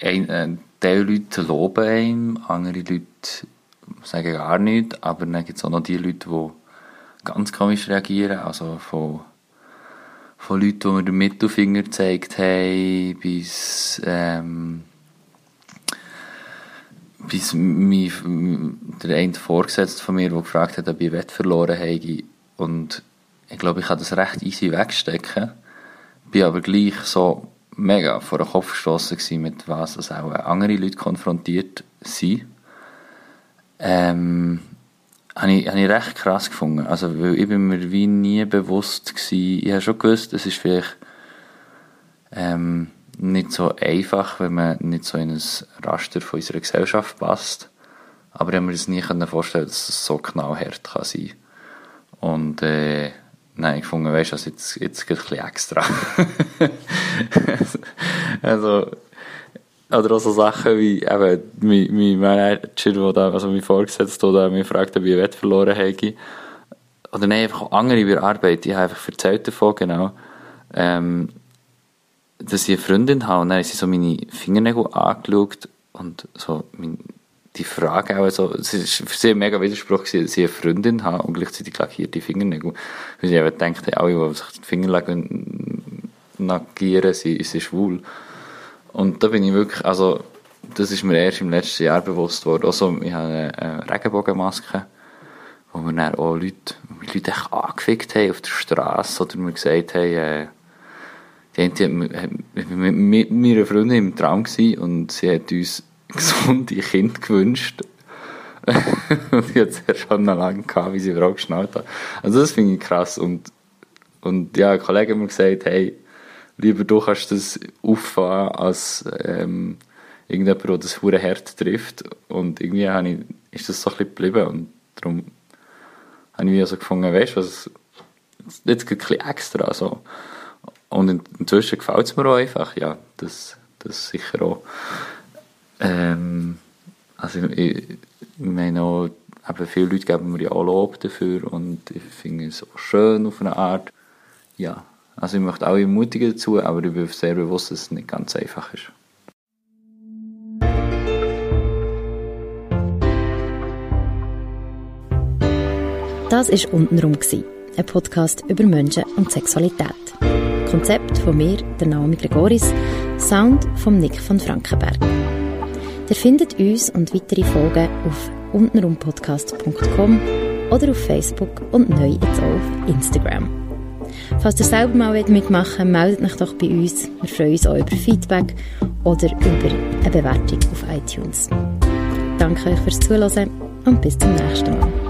ein, ein Teil Leute loben einem, andere Leute sagen gar nichts, aber dann gibt es auch noch die Leute, die ganz komisch reagieren, also von, von Leuten, die mir den Mittelfinger gezeigt haben, bis, ähm, bis mein, der eine Vorgesetzte von mir, der gefragt hat, ob ich Wett verloren habe. Und ich glaube, ich kann das recht easy wegstecken. Bin aber gleich so mega vor den Kopf gestossen mit was auch andere Leute konfrontiert sind. Ähm, habe ich, habe ich recht krass gefunden. Also, weil ich bin mir wie nie bewusst gewesen. Ich habe schon gewusst, es ist vielleicht, ähm, nicht so einfach, wenn man nicht so in ein Raster von unserer Gesellschaft passt. Aber ich habe mir das nie vorstellen dass es so knallhart kann sein Und, äh, nein, ich fand, weißt du, jetzt, jetzt geht ein bisschen extra. also, oder auch so Sachen wie, eben, mein, mein Manager, wo da, also mein Vorgesetzter, der mich fragt, ob ich Wett verloren habe. Oder nein, einfach andere über Arbeit. Ich habe einfach erzählt davon, genau. Ähm, dass ich eine Freundin habe und dann haben sie so meine Fingernägel angeschaut und so mein, die Frage auch so, es ist für sie ein mega Widerspruch gewesen, dass ich eine Freundin habe und gleichzeitig lackierte Fingernägel. Weil sie eben denkt, alle, die sich die Finger lackieren, sie sind schwul. Und da bin ich wirklich, also, das ist mir erst im letzten Jahr bewusst worden. Also, ich habe eine, eine Regenbogenmaske, wo mir dann auch Leute, Leute echt angefickt haben auf der Straße oder mir gesagt haben, äh, die eine mit, meiner Freundin im Traum und sie hat uns gesunde Kinder gewünscht. und ich hatte es schon lange gehabt, wie sie Frau geschnallt hat. Also das finde ich krass und, und ja, ein Kollege hat mir gesagt, hey, lieber du kannst das auffahren, als ähm, irgendjemand, der das hure hart trifft und irgendwie ich, ist das so ein bisschen geblieben und darum habe ich wieder so gefunden, weißt du, was, jetzt ein bisschen extra, so. Und inzwischen gefällt es mir auch einfach, ja, das, das sicher auch. Ähm, also ich, ich meine auch, eben viele Leute geben mir ja auch Lob dafür und ich finde es auch schön auf eine Art. Ja, also ich möchte auch ermutigen dazu, aber ich bin sehr bewusst, dass es nicht ganz einfach ist. Das war «Untenrum», ein Podcast über Menschen und Sexualität. Konzept von mir, der Naomi Gregoris, Sound von Nick von Frankenberg. Ihr findet uns und weitere Folgen auf untenrumpodcast.com oder auf Facebook und neu jetzt auch auf Instagram. Falls ihr selber mal mitmachen wollt, meldet euch doch bei uns. Wir freuen uns auch über Feedback oder über eine Bewertung auf iTunes. Danke euch fürs Zuhören und bis zum nächsten Mal.